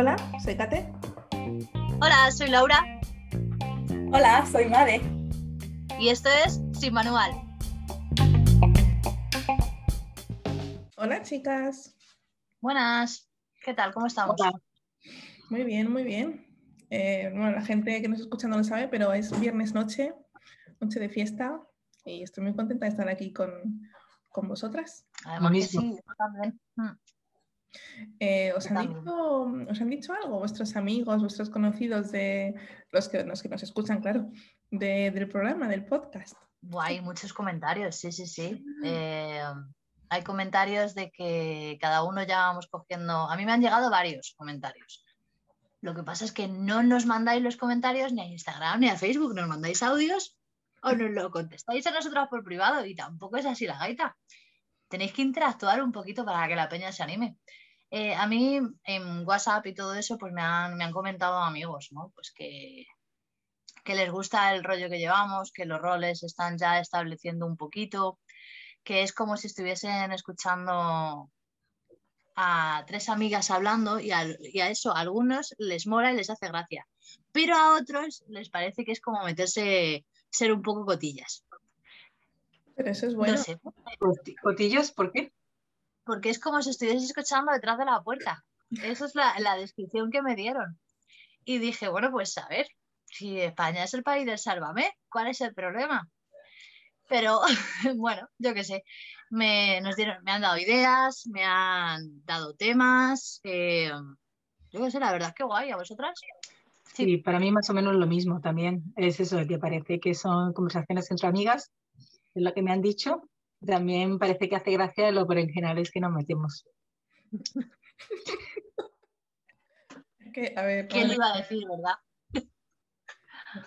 Hola, soy Kate. Hola, soy Laura. Hola, soy Made. Y esto es Sin Manual. Hola, chicas. Buenas. ¿Qué tal? ¿Cómo estamos? Muy bien, muy bien. Eh, bueno, la gente que nos escucha no lo sabe, pero es viernes noche, noche de fiesta, y estoy muy contenta de estar aquí con, con vosotras. Además que sí, yo también. Eh, ¿os, han dicho, ¿Os han dicho algo vuestros amigos, vuestros conocidos de los que, los que nos escuchan, claro, de- del programa, del podcast? Buah, hay muchos comentarios, sí, sí, sí. Eh, hay comentarios de que cada uno ya vamos cogiendo. A mí me han llegado varios comentarios. Lo que pasa es que no nos mandáis los comentarios ni a Instagram ni a Facebook, nos mandáis audios o nos lo contestáis a nosotros por privado y tampoco es así la gaita. Tenéis que interactuar un poquito para que la peña se anime. Eh, a mí en WhatsApp y todo eso, pues me han, me han comentado amigos, ¿no? Pues que, que les gusta el rollo que llevamos, que los roles están ya estableciendo un poquito, que es como si estuviesen escuchando a tres amigas hablando y, al- y a eso a algunos les mola y les hace gracia, pero a otros les parece que es como meterse, ser un poco cotillas. Pero eso es bueno. No sé, Coti- ¿Cotillos? ¿Por qué? porque es como si estuvieses escuchando detrás de la puerta. Esa es la, la descripción que me dieron. Y dije, bueno, pues a ver, si España es el país del sálvame, ¿cuál es el problema? Pero bueno, yo qué sé, me, nos dieron, me han dado ideas, me han dado temas. eh, yo qué sé, la verdad, qué guay, ¿a vosotras? Sí. Sí, para mí más o menos lo mismo también. Es eso, que parece que son conversaciones entre amigas, es lo que me han dicho. También parece que hace gracia lo berenjenales que nos metemos. Que, a ver, ¿Quién lo iba a decir, verdad?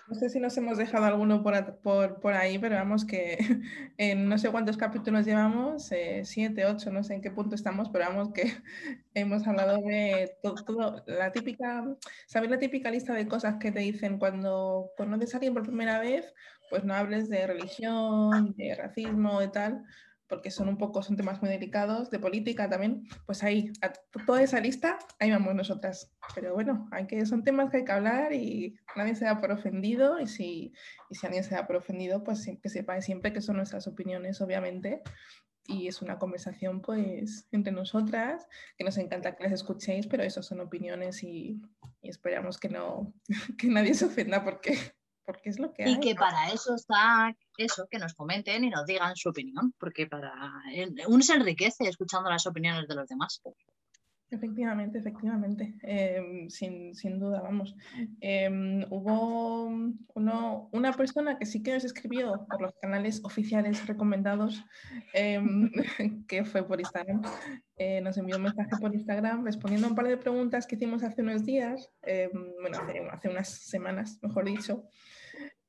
No sé si nos hemos dejado alguno por, por, por ahí, pero vamos que en no sé cuántos capítulos llevamos, eh, siete, ocho, no sé en qué punto estamos, pero vamos que hemos hablado de to- todo, la típica, ¿sabes la típica lista de cosas que te dicen cuando conoces a alguien por primera vez? Pues no hables de religión, de racismo, de tal, porque son un poco, son temas muy delicados, de política también, pues ahí, toda esa lista, ahí vamos nosotras. Pero bueno, hay que, son temas que hay que hablar y nadie se da por ofendido y si, y si alguien se da por ofendido, pues que sepa siempre que son nuestras opiniones, obviamente. Y es una conversación pues entre nosotras, que nos encanta que las escuchéis, pero eso son opiniones y, y esperamos que no, que nadie se ofenda porque, porque es lo que hay. Y que para eso está eso, que nos comenten y nos digan su opinión, porque para uno se enriquece escuchando las opiniones de los demás. Efectivamente, efectivamente, em, sin, sin duda, vamos. Em, hubo uno- una persona que sí que nos escribió por los canales oficiales recomendados, em, que fue por Instagram. Eh, nos envió un mensaje por Instagram respondiendo a un par de preguntas que hicimos hace unos días, bueno, hace, hace unas semanas, mejor dicho.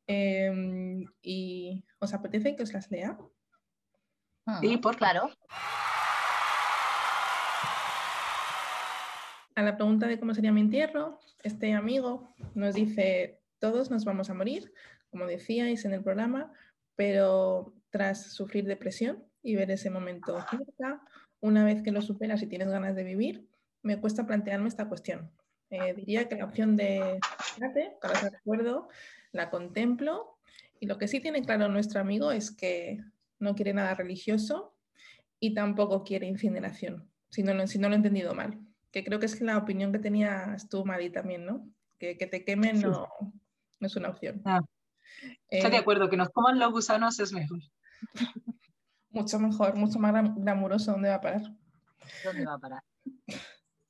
Em, ¿Y os apetece que os las lea? Sí, Mm, por claro. A la pregunta de cómo sería mi entierro, este amigo nos dice, todos nos vamos a morir, como decíais en el programa, pero tras sufrir depresión y ver ese momento cerca, una vez que lo superas y tienes ganas de vivir, me cuesta plantearme esta cuestión. Eh, diría que la opción de para ese recuerdo, la contemplo y lo que sí tiene claro nuestro amigo es que no quiere nada religioso y tampoco quiere incineración, si no, lo- si no lo he entendido mal que creo que es la opinión que tenías tú, Mari, también, ¿no? Que, que te quemen no, no es una opción. Ah, Estoy de Eh, acuerdo, que nos coman los gusanos es mejor. mucho mejor, mucho más glam- glamuroso, ¿dónde va a parar? ¿Dónde va a parar?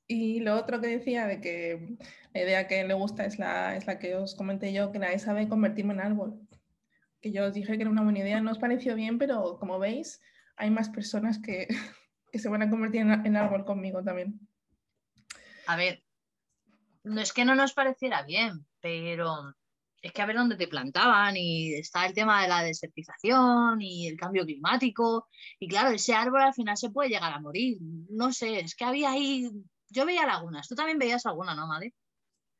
Y lo otro que decía de que la idea que le gusta es la, es la que os comenté yo, que nadie sabe convertirme en árbol. Que yo os dije que era una buena idea, no os pareció bien, pero como veis, hay más personas que, que se van a convertir en, en árbol conmigo también. A ver, no es que no nos pareciera bien, pero es que a ver dónde te plantaban y está el tema de la desertización y el cambio climático y claro, ese árbol al final se puede llegar a morir. No sé, es que había ahí, yo veía lagunas, tú también veías alguna, ¿no, Madre?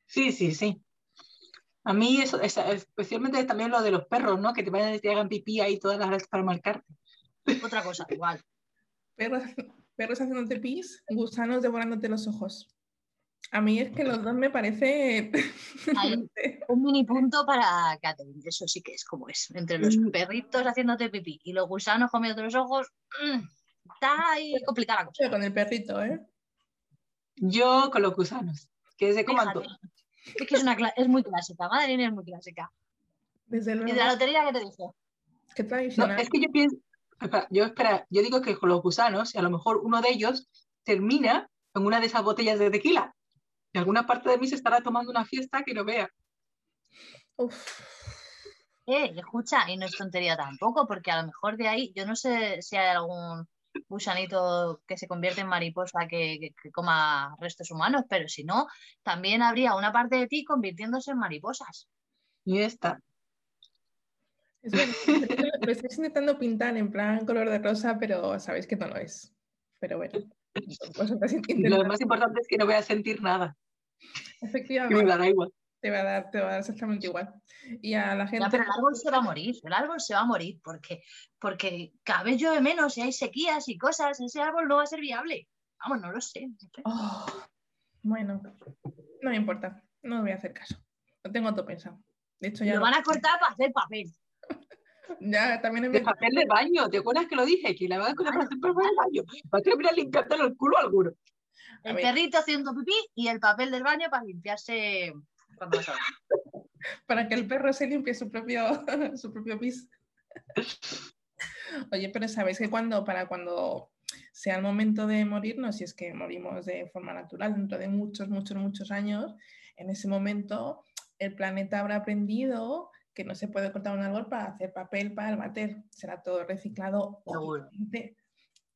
Sí, sí, sí. A mí eso, es- especialmente también lo de los perros, ¿no? Que te vayan y te hagan pipí ahí todas las horas para marcarte. Otra cosa, igual. Perros, perros haciéndote pis, gusanos devorándote los ojos. A mí es que los dos me parece... Hay un mini punto para Catherine, eso sí que es como es. Entre los Mm. perritos haciéndote pipí y los gusanos comiendo los ojos, mm, está ahí complicada la cosa. Con el perrito, ¿eh? Yo con los gusanos, que se coman todo. Es que es, una es muy clásica, madre mía, es muy clásica. Desde ¿Y de la lotería qué te dijo? Qué No, tradicional. es que yo pienso, espera, yo espera, yo digo que con los gusanos, y a lo mejor uno de ellos termina en una de esas botellas de tequila. Y alguna parte de mí se estará tomando una fiesta que no vea. Uf. Eh, escucha, y no es tontería tampoco, porque a lo mejor de ahí, yo no sé si hay algún gusanito que se convierte en mariposa que, que- que coma restos humanos, pero si no, también habría una parte de ti convirtiéndose en mariposas. Y esta. Es verdad, Lo estáis intentando pintar en plan color de rosa, pero sabéis que no lo es. Pero bueno, Lo más importante es que no voy a sentir nada. Que me Efectivamente, dará igual. Te va a dar, te va a dar exactamente igual. Y a la gente. Ya, pero el árbol se va a morir, el árbol se va a morir, porque, porque cada vez llueve menos y hay sequías y cosas, ese árbol no va a ser viable. Vamos, no lo sé. Oh, bueno, no me importa, no voy a hacer caso. Lo tengo todo pensado. De hecho, ya, lo lo- van a cortar para hacer papel. ya también De papel de baño, ¿te acuerdas que lo dije? Que la van a con para hacer papel de baño. Va a terminar limpiándole el culo a alguno. El perrito haciendo pipí y el papel del baño para limpiarse cuando para que el perro se limpie su propio, su propio pis. Oye, pero sabéis que cuando, para cuando sea el momento de morirnos, si es que morimos de forma natural dentro de muchos, muchos, muchos años, en ese momento el planeta habrá aprendido que no se puede cortar un árbol para hacer papel para el váter. Será todo reciclado, obviamente.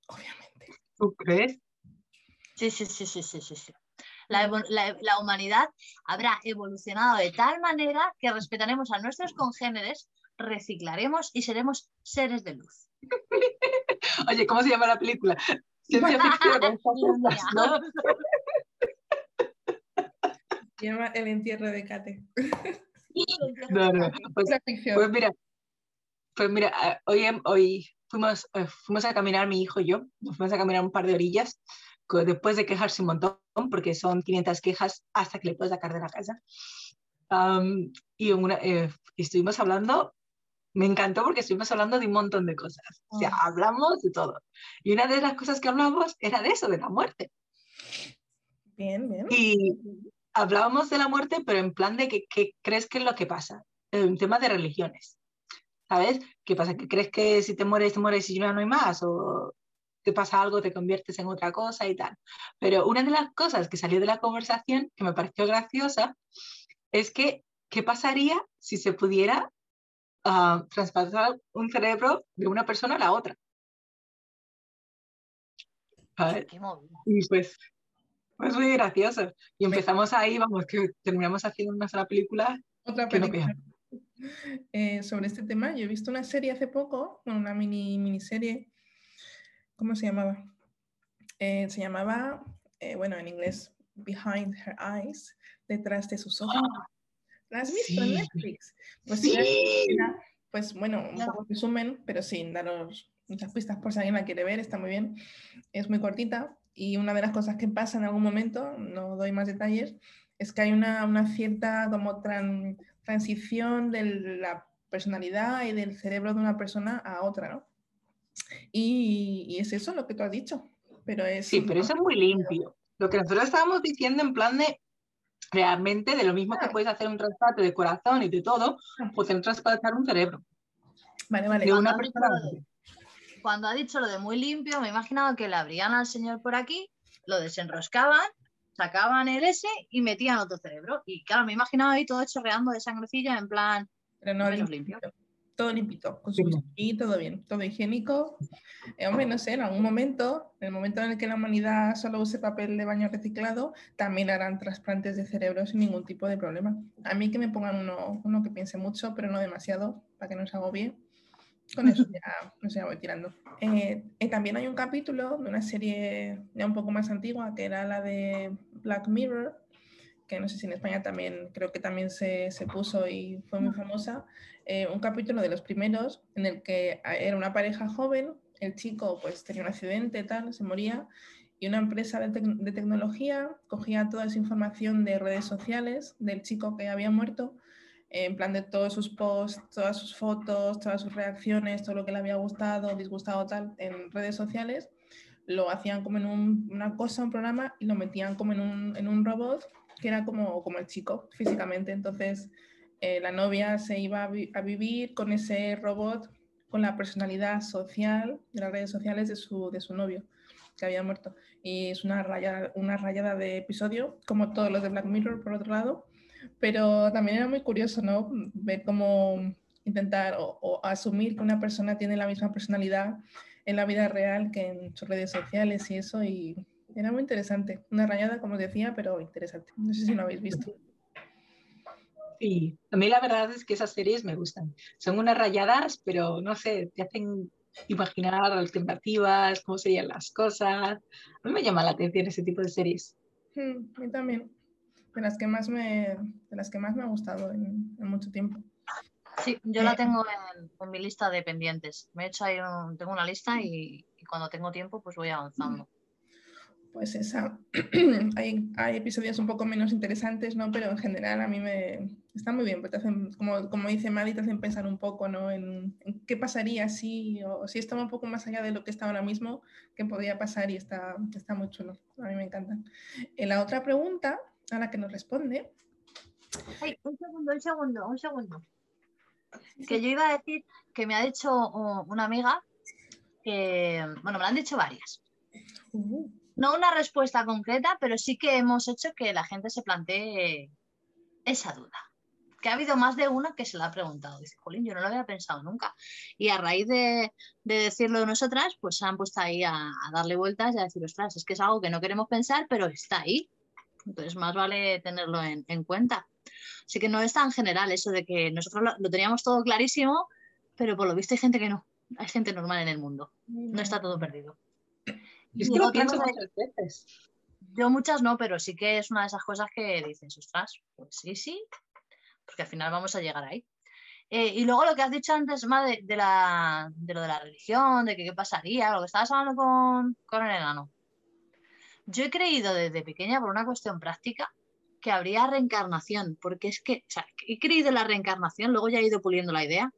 Obviamente. ¿Tú crees? Sí, sí, sí, sí, sí, sí. La, evo- la- la humanidad habrá evolucionado de tal manera que respetaremos a nuestros congéneres, reciclaremos y seremos seres de luz. Oye, ¿cómo se llama la película? Ciencia ficción. ¿no? Lleva el entierro de Kate. No, no. Pues, pues mira, pues mira, eh, hoy, hem- hoy fuimos, eh, fuimos a caminar mi hijo y yo, nos fuimos a caminar un par de orillas después de quejarse un montón, porque son 500 quejas hasta que le puedes sacar de la casa. Y una, eh, estuvimos hablando, me encantó porque estuvimos hablando de un montón de cosas. O sea, Ah. hablamos de todo. Y una de las cosas que hablamos era de eso, de la muerte. Bien, bien. Y hablábamos de la muerte, pero en plan de que, que crees que es lo que pasa, en tema de religiones. ¿Sabes? ¿Qué pasa? ¿Que crees que si te mueres, te mueres y ya no hay más? ¿O te pasa algo, te conviertes en otra cosa y tal? Pero una de las cosas que salió de la conversación, que me pareció graciosa, es que, ¿qué pasaría si se pudiera ah, traspasar un cerebro de una persona a la otra? Y pues, pues muy gracioso. Y empezamos ahí, vamos, que terminamos haciendo una sola película. Otra no película. Eh, sobre este tema, yo he visto una serie hace poco, una mini miniserie. ¿Cómo se llamaba? Eh, se llamaba, eh, bueno, en inglés, Behind Her Eyes, detrás de sus ojos. ¿La has visto en. Netflix? Pues Sí. era, pues bueno, un No. poco resumen, pero sin daros muchas pistas por si alguien la quiere ver, está muy bien. Es muy cortita y una de las cosas que pasa en algún momento, no doy más detalles, es que hay una, una cierta como tran- transición de la personalidad y del cerebro de una persona a otra, ¿no? Y, y es eso lo que tú has dicho, pero es... Sí, pero eso es muy limpio. Lo que nosotros estábamos diciendo en plan de, realmente, de lo mismo que puedes hacer un trasplante de corazón y de todo, poder trasplantar un cerebro Vale, vale. de una persona de-. Cuando ha dicho lo de muy limpio, me he imaginado que le abrían al señor por aquí, lo desenroscaban, sacaban el S y metían otro cerebro. Y claro, me he imaginado ahí todo chorreando de sangrecilla en plan, Pero no menos limpito. limpio. Todo limpito, con su Sí. todo bien, todo higiénico. Eh, hombre, no sé, en algún momento, en el momento en el que la humanidad solo use papel de baño reciclado, también harán trasplantes de cerebro sin ningún tipo de problema. A mí que me pongan uno, uno que piense mucho, pero no demasiado, para que no se agobie. Con eso ya, no sé, ya voy tirando. Eh, eh, también hay un capítulo de una serie ya un poco más antigua, que era la de Black Mirror, que no sé si en España también, creo que también se, se puso y fue muy famosa, eh, un capítulo de los primeros en el que era una pareja joven, el chico pues tenía un accidente, tal, se moría, y una empresa de, de, tecnología cogía toda esa información de redes sociales del chico que había muerto, en plan de todos sus posts, todas sus fotos, todas sus reacciones, todo lo que le había gustado, disgustado tal en redes sociales, lo hacían como en un, una cosa, un programa y lo metían como en un, en un robot que era como, como el chico físicamente. Entonces eh, la novia se iba a, vi a, vivir con ese robot, con la personalidad social de las redes sociales de su, de su novio que había muerto. Y es una rayada, una rayada de episodio, como todos los de Black Mirror, por otro lado. Pero también era muy curioso, ¿no? Ver cómo intentar o, o asumir que una persona tiene la misma personalidad en la vida real que en sus redes sociales y eso. Y era muy interesante. Una rayada, como decía, pero interesante. No sé si lo habéis visto. Sí, a mí la verdad es que esas series me gustan. Son unas rayadas, pero no sé, te hacen imaginar alternativas, cómo serían las cosas. A mí me llama la atención ese tipo de series. Mm, a mí también. De las que más me, de las que más me ha gustado en, en mucho tiempo. Sí, yo la tengo en, en, mi lista de pendientes. Me he hecho ahí un, tengo una lista y, y, cuando tengo tiempo pues voy avanzando. Pues esa, hay, hay, episodios un poco menos interesantes, ¿no? Pero en general a mí me está muy bien, porque te hacen, como, como dice Maddy, te hacen pensar un poco, ¿no? En, en, qué pasaría si, o si estaba un poco más allá de lo que está ahora mismo, qué podría pasar y está, está muy chulo. A mí me encanta. En la otra pregunta a la que nos responde. Ay, un segundo, un segundo, un segundo que yo iba a decir que me ha dicho una amiga que, bueno, me lo han dicho varias. No una respuesta concreta, pero sí que hemos hecho que la gente se plantee esa duda. Que ha habido más de una que se la ha preguntado. Dice, Jolín, yo no lo había pensado nunca. Y a raíz de, de decirlo nosotras, pues se han puesto ahí a, darle vueltas y a decir, ostras, es que es algo que no queremos pensar, pero está ahí. Entonces, más vale tenerlo en, en cuenta. Así que no es tan general eso de que nosotros lo, lo, teníamos todo clarísimo, pero por lo visto hay gente que no. Hay gente normal en el mundo. No está todo perdido. Es que lo pienso muchas veces. Yo muchas no, pero sí que es una de esas cosas que dices, ostras, pues sí, sí, porque al final vamos a llegar ahí. Eh, y luego lo que has dicho antes, más de, de, la, de lo de la religión, de que qué pasaría, lo que estabas hablando con, con el enano. Yo he creído desde pequeña, por una cuestión práctica, que habría reencarnación, porque es que, o sea, he creído en la reencarnación, luego ya he ido puliendo la idea,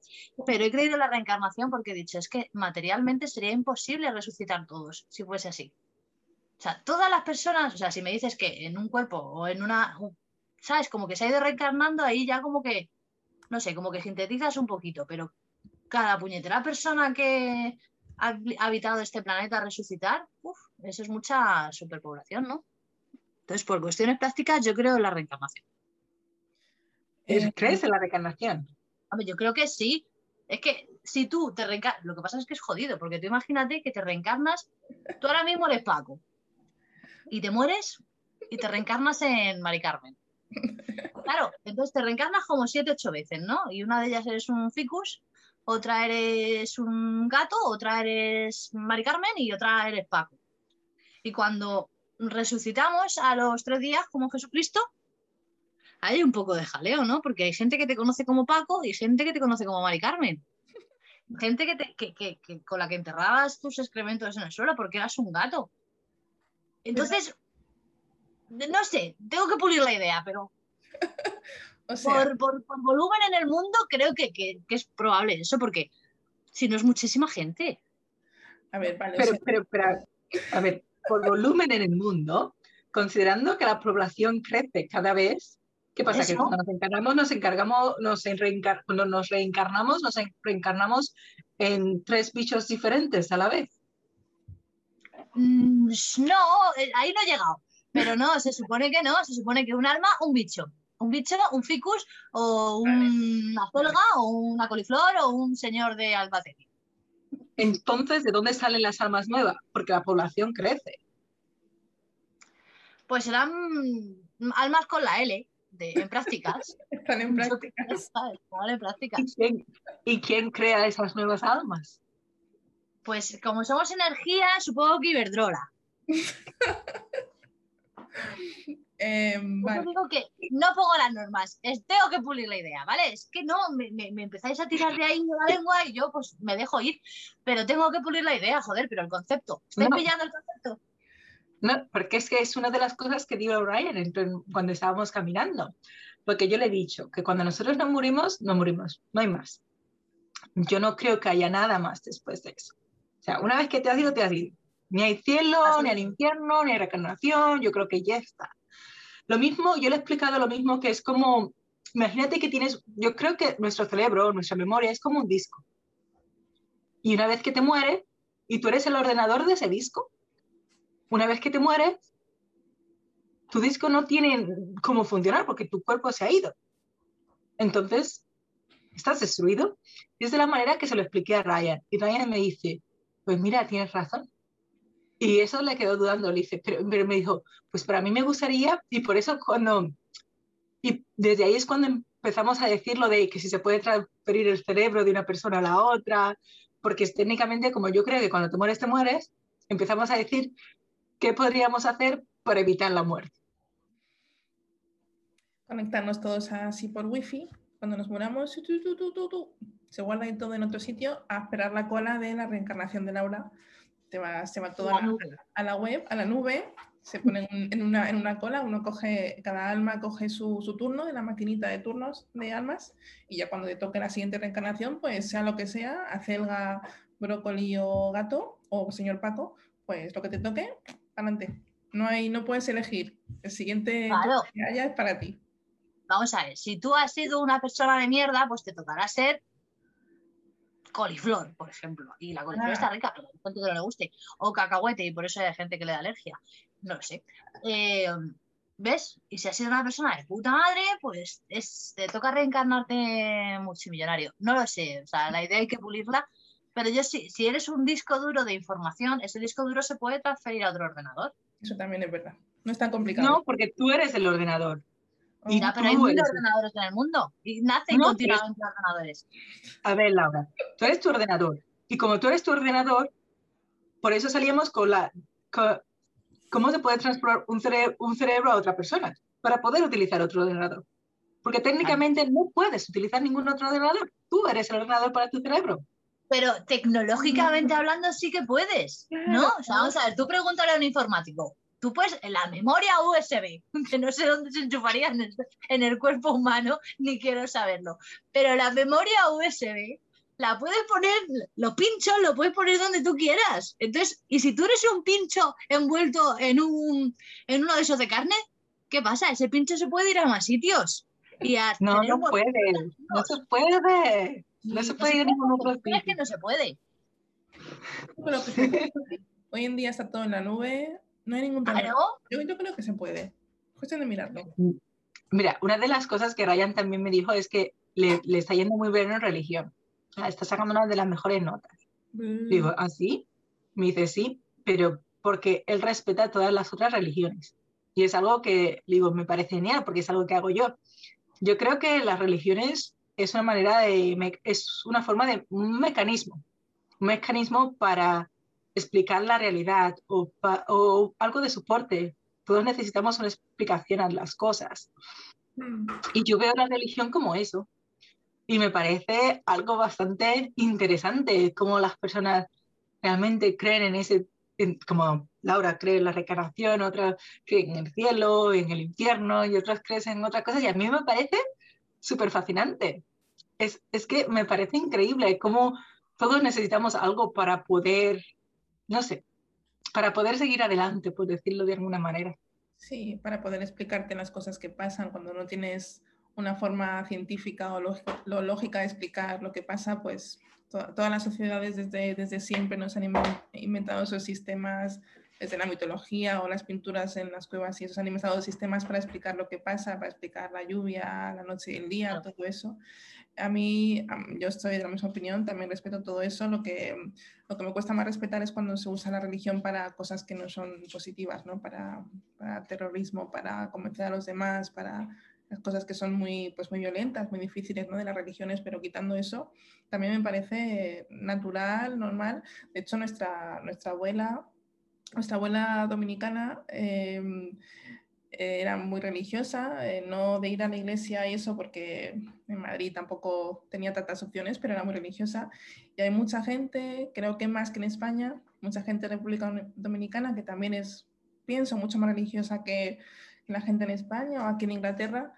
pero he creído en la reencarnación porque he dicho, es que materialmente sería imposible resucitar todos si fuese así. O sea, todas las personas, o sea, si me dices que en un cuerpo o en una, ¿sabes? Como que se ha ido reencarnando, ahí ya como que, no sé, como que sintetizas un poquito, pero cada puñetera persona que ha habitado este planeta resucitar, uff, eso es mucha superpoblación, ¿no? Entonces, por cuestiones prácticas, yo creo en la reencarnación. ¿Crees en la reencarnación? Hombre, yo creo que sí. Es que si tú te reencarnas, lo que pasa es que es jodido, porque tú imagínate que te reencarnas, tú ahora mismo eres Paco, y te mueres y te reencarnas en Mari Carmen. Claro, entonces te reencarnas como siete, ocho veces, ¿no? Y una de ellas eres un ficus, otra eres un gato, otra eres Mari Carmen y otra eres Paco. Y cuando resucitamos a los tres días como Jesucristo, hay un poco de jaleo, ¿no? Porque hay gente que te conoce como Paco y gente que te conoce como Mari Carmen. Gente que, te, que, que, que con la que enterrabas tus excrementos en el suelo porque eras un gato. Entonces, no sé, tengo que pulir la idea, pero o sea... por, por, por, volumen en el mundo creo que, que, es probable eso, porque si no es muchísima gente. A ver, vale. Pero, pero, pero, a ver, por volumen en el mundo, considerando que la población crece cada vez, ¿qué pasa? ¿Eso? Que cuando nos encarnamos, nos encargamos, nos, reencar cuando nos reencarnamos, nos reencarnamos en tres bichos diferentes a la vez. Mm, no, eh, ahí no he llegado. Pero no, se supone que no, se supone que un alma, un bicho. Un bicho, un ficus, o una folga, o una coliflor, o un señor de Albacete. Entonces, ¿de dónde salen las almas nuevas? Porque la población crece. Pues serán almas con la L, de, en prácticas. Están en prácticas. Están en prácticas. ¿Y quién, ¿Y quién crea esas nuevas almas? Pues como somos energía, supongo que Iberdrola. Eh, vale. digo que no pongo las normas, es, tengo que pulir la idea, ¿vale? Es que no, me, me, me, empezáis a tirar de ahí la lengua y yo pues me dejo ir, pero tengo que pulir la idea, joder, pero el concepto, ¿estáis no. pillando el concepto? No, porque es que es una de las cosas que dijo Ryan cuando estábamos caminando. Porque yo le he dicho que cuando nosotros no morimos, no morimos, no hay más. Yo no creo que haya nada más después de eso. O sea, una vez que te has ido, te has ido. Ni hay cielo, ni hay infierno, ni hay reencarnación, yo creo que ya está. Lo mismo, yo le he explicado lo mismo que es como, imagínate que tienes, yo creo que nuestro cerebro, nuestra memoria es como un disco. Y una vez que te mueres, y tú eres el ordenador de ese disco, una vez que te mueres, tu disco no tiene cómo funcionar porque tu cuerpo se ha ido. Entonces, estás destruido. Y es de la manera que se lo expliqué a Ryan. Y Ryan me dice, pues mira, tienes razón. Y eso le quedó dudando. Le dice, pero, me dijo, pues para mí me gustaría, y por eso cuando, y desde ahí es cuando empezamos a decir lo de que si se puede transferir el cerebro de una persona a la otra, porque técnicamente como yo creo que cuando te mueres, te mueres, empezamos a decir qué podríamos hacer para evitar la muerte. Conectarnos todos así por wifi, cuando nos muramos, se guarda todo en otro sitio a esperar la cola de la reencarnación de Laura. Te va, se va todo a la, a la, web, a la nube, se pone en una, en una cola, uno coge, cada alma coge su, su, turno de la maquinita de turnos de almas y ya cuando te toque la siguiente reencarnación, pues sea lo que sea, acelga, brócoli o gato o señor Paco, pues lo que te toque, adelante. No, hay, no puedes elegir. El siguiente que haya es para ti. Vamos a ver, si tú has sido una persona de mierda, pues te tocará ser coliflor, por ejemplo. Y la coliflor está rica, pero no que no le guste. O cacahuete, y por eso hay gente que le da alergia. No lo sé. Eh, ¿Ves? Y si has sido una persona de puta madre, pues te toca reencarnarte multimillonario. No lo sé. O sea, la idea hay que pulirla. Pero yo sí, si eres un disco duro de información, ese disco duro se puede transferir a otro ordenador. Eso también es verdad. No es tan complicado. No, porque tú eres el ordenador. Y pero hay muchos ordenadores en el mundo y nacen continuamente ordenadores. A ver, Laura, tú eres tu ordenador. Y como tú eres tu ordenador, por eso salíamos con la... ¿Cómo se puede transportar un, un cerebro a otra persona? Para poder utilizar otro ordenador. Porque técnicamente no puedes utilizar ningún otro ordenador. Tú eres el ordenador para tu cerebro. Pero tecnológicamente hablando sí que puedes, ¿no? O sea, vamos a ver, tú pregúntale a un informático, tú puedes, la memoria USB, que no sé dónde se enchufaría en el, cuerpo humano, ni quiero saberlo, pero la memoria USB la puedes poner, los pinchos lo puedes poner donde tú quieras. Entonces, y si tú eres un pincho envuelto en, un, en uno de esos de carne, ¿qué pasa? Ese pincho se puede ir a más sitios. Y no, no puede, no se puede. No se puede ir a ningún otro sitio. Es que no se puede. Hoy en día está todo en la nube, no hay ningún problema. Yo, creo que se puede. Cuestión de mirarlo. Mira, una de las cosas que Ryan también me dijo es que le, le está yendo muy bien en religión. está sacando una de las mejores notas. Mm. Digo, ¿ah, sí? Me dice, sí, pero porque él respeta todas las otras religiones. Y es algo que, digo, me parece genial, porque es algo que hago yo. Yo creo que las religiones es una manera de, es una forma de, un mecanismo, un mecanismo para explicar la realidad o, o algo de soporte. Todos necesitamos una explicación a las cosas. Mm. Y yo veo la religión como eso. Y me parece algo bastante interesante, cómo las personas realmente creen en ese, como Laura cree en la reencarnación, otras creen en el cielo, en el infierno, y otras creen en otras cosas. Y a mí me parece súper fascinante. Es, es que me parece increíble cómo todos necesitamos algo para poder no sé, para poder seguir adelante, por decirlo de alguna manera. Sí, para poder explicarte las cosas que pasan cuando no tienes una forma científica o lógica, de explicar lo que pasa, pues todas las sociedades desde, desde siempre nos han inventado esos sistemas desde la mitología o las pinturas en las cuevas y esos han inventado sistemas para explicar lo que pasa, para explicar la lluvia, la noche y el día, todo eso a mí, yo estoy de la misma opinión, también respeto todo eso. Lo que, lo que me cuesta más respetar es cuando se usa la religión para cosas que no son positivas, ¿no? Para, para terrorismo, para convencer a los demás, para las cosas que son muy, pues muy violentas, muy difíciles ¿no? de las religiones, pero quitando eso, también me parece natural, normal. De hecho, nuestra, nuestra abuela, nuestra abuela dominicana, eh, era muy religiosa, eh, no de ir a la iglesia y eso porque en Madrid tampoco tenía tantas opciones, pero era muy religiosa. Y hay mucha gente, creo que más que en España, mucha gente de República Dominicana que también es pienso, mucho más religiosa que la gente en España o aquí en Inglaterra.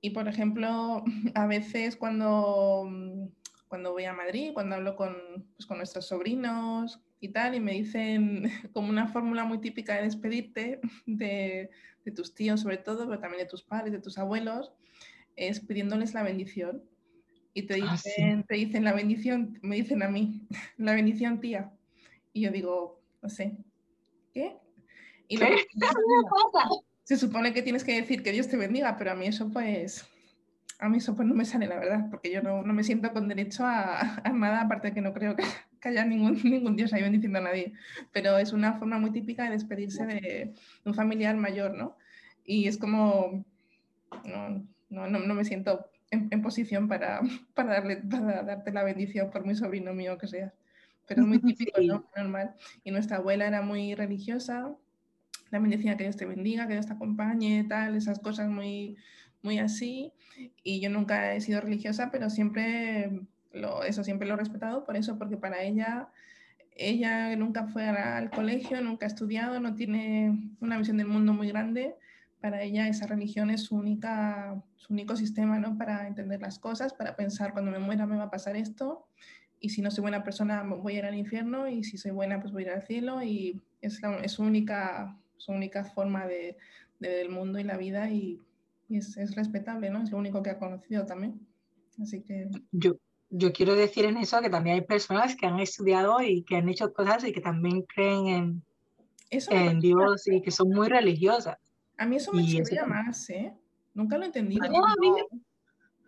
Y, por ejemplo, a veces cuando, cuando voy a Madrid, cuando hablo con, pues, con nuestros sobrinos y tal, y me dicen como una fórmula muy típica de despedirte de, de tus tíos sobre todo, pero también de tus padres, de tus abuelos, es pidiéndoles la bendición. Y te Ah, dicen, te dicen la bendición, me dicen a mí, la bendición tía. Y yo digo, no sé, ¿qué? Y ¿Qué? que- se supone que tienes que decir que Dios te bendiga, pero a mí eso pues, a mí eso pues no me sale, la verdad, porque yo no, no me siento con derecho a, a nada, aparte de que no creo que, que haya ningún, ningún Dios ahí bendiciendo a nadie, pero es una forma muy típica de despedirse de un familiar mayor, ¿no? Y es como, no, no, no, no me siento en, en posición para, para, darle, para darte la bendición por muy sobrino mío que seas. Pero es muy típico, Sí. ¿no? Normal. Y nuestra abuela era muy religiosa, también decía que Dios te bendiga, que Dios te acompañe, tal, esas cosas muy, muy así. Y yo nunca he sido religiosa, pero siempre lo, eso siempre lo he respetado por eso, porque para ella, ella nunca fue al colegio, nunca ha estudiado, no tiene una visión del mundo muy grande. Para ella esa religión es su, única, su único sistema ¿no? para entender las cosas, para pensar cuando me muera me va a pasar esto y si no soy buena persona voy a ir al infierno y si soy buena pues voy a ir al cielo y es, es su, única, su única forma de, de ver el mundo y la vida y, y es, es respetable, ¿no? Es lo único que ha conocido también. Así que Yo, yo quiero decir en eso que también hay personas que han estudiado y que han hecho cosas y que también creen en, eso Dios y que son muy religiosas. a mí eso me chirría más, ¿eh? Nunca lo he entendido. No, a mí no.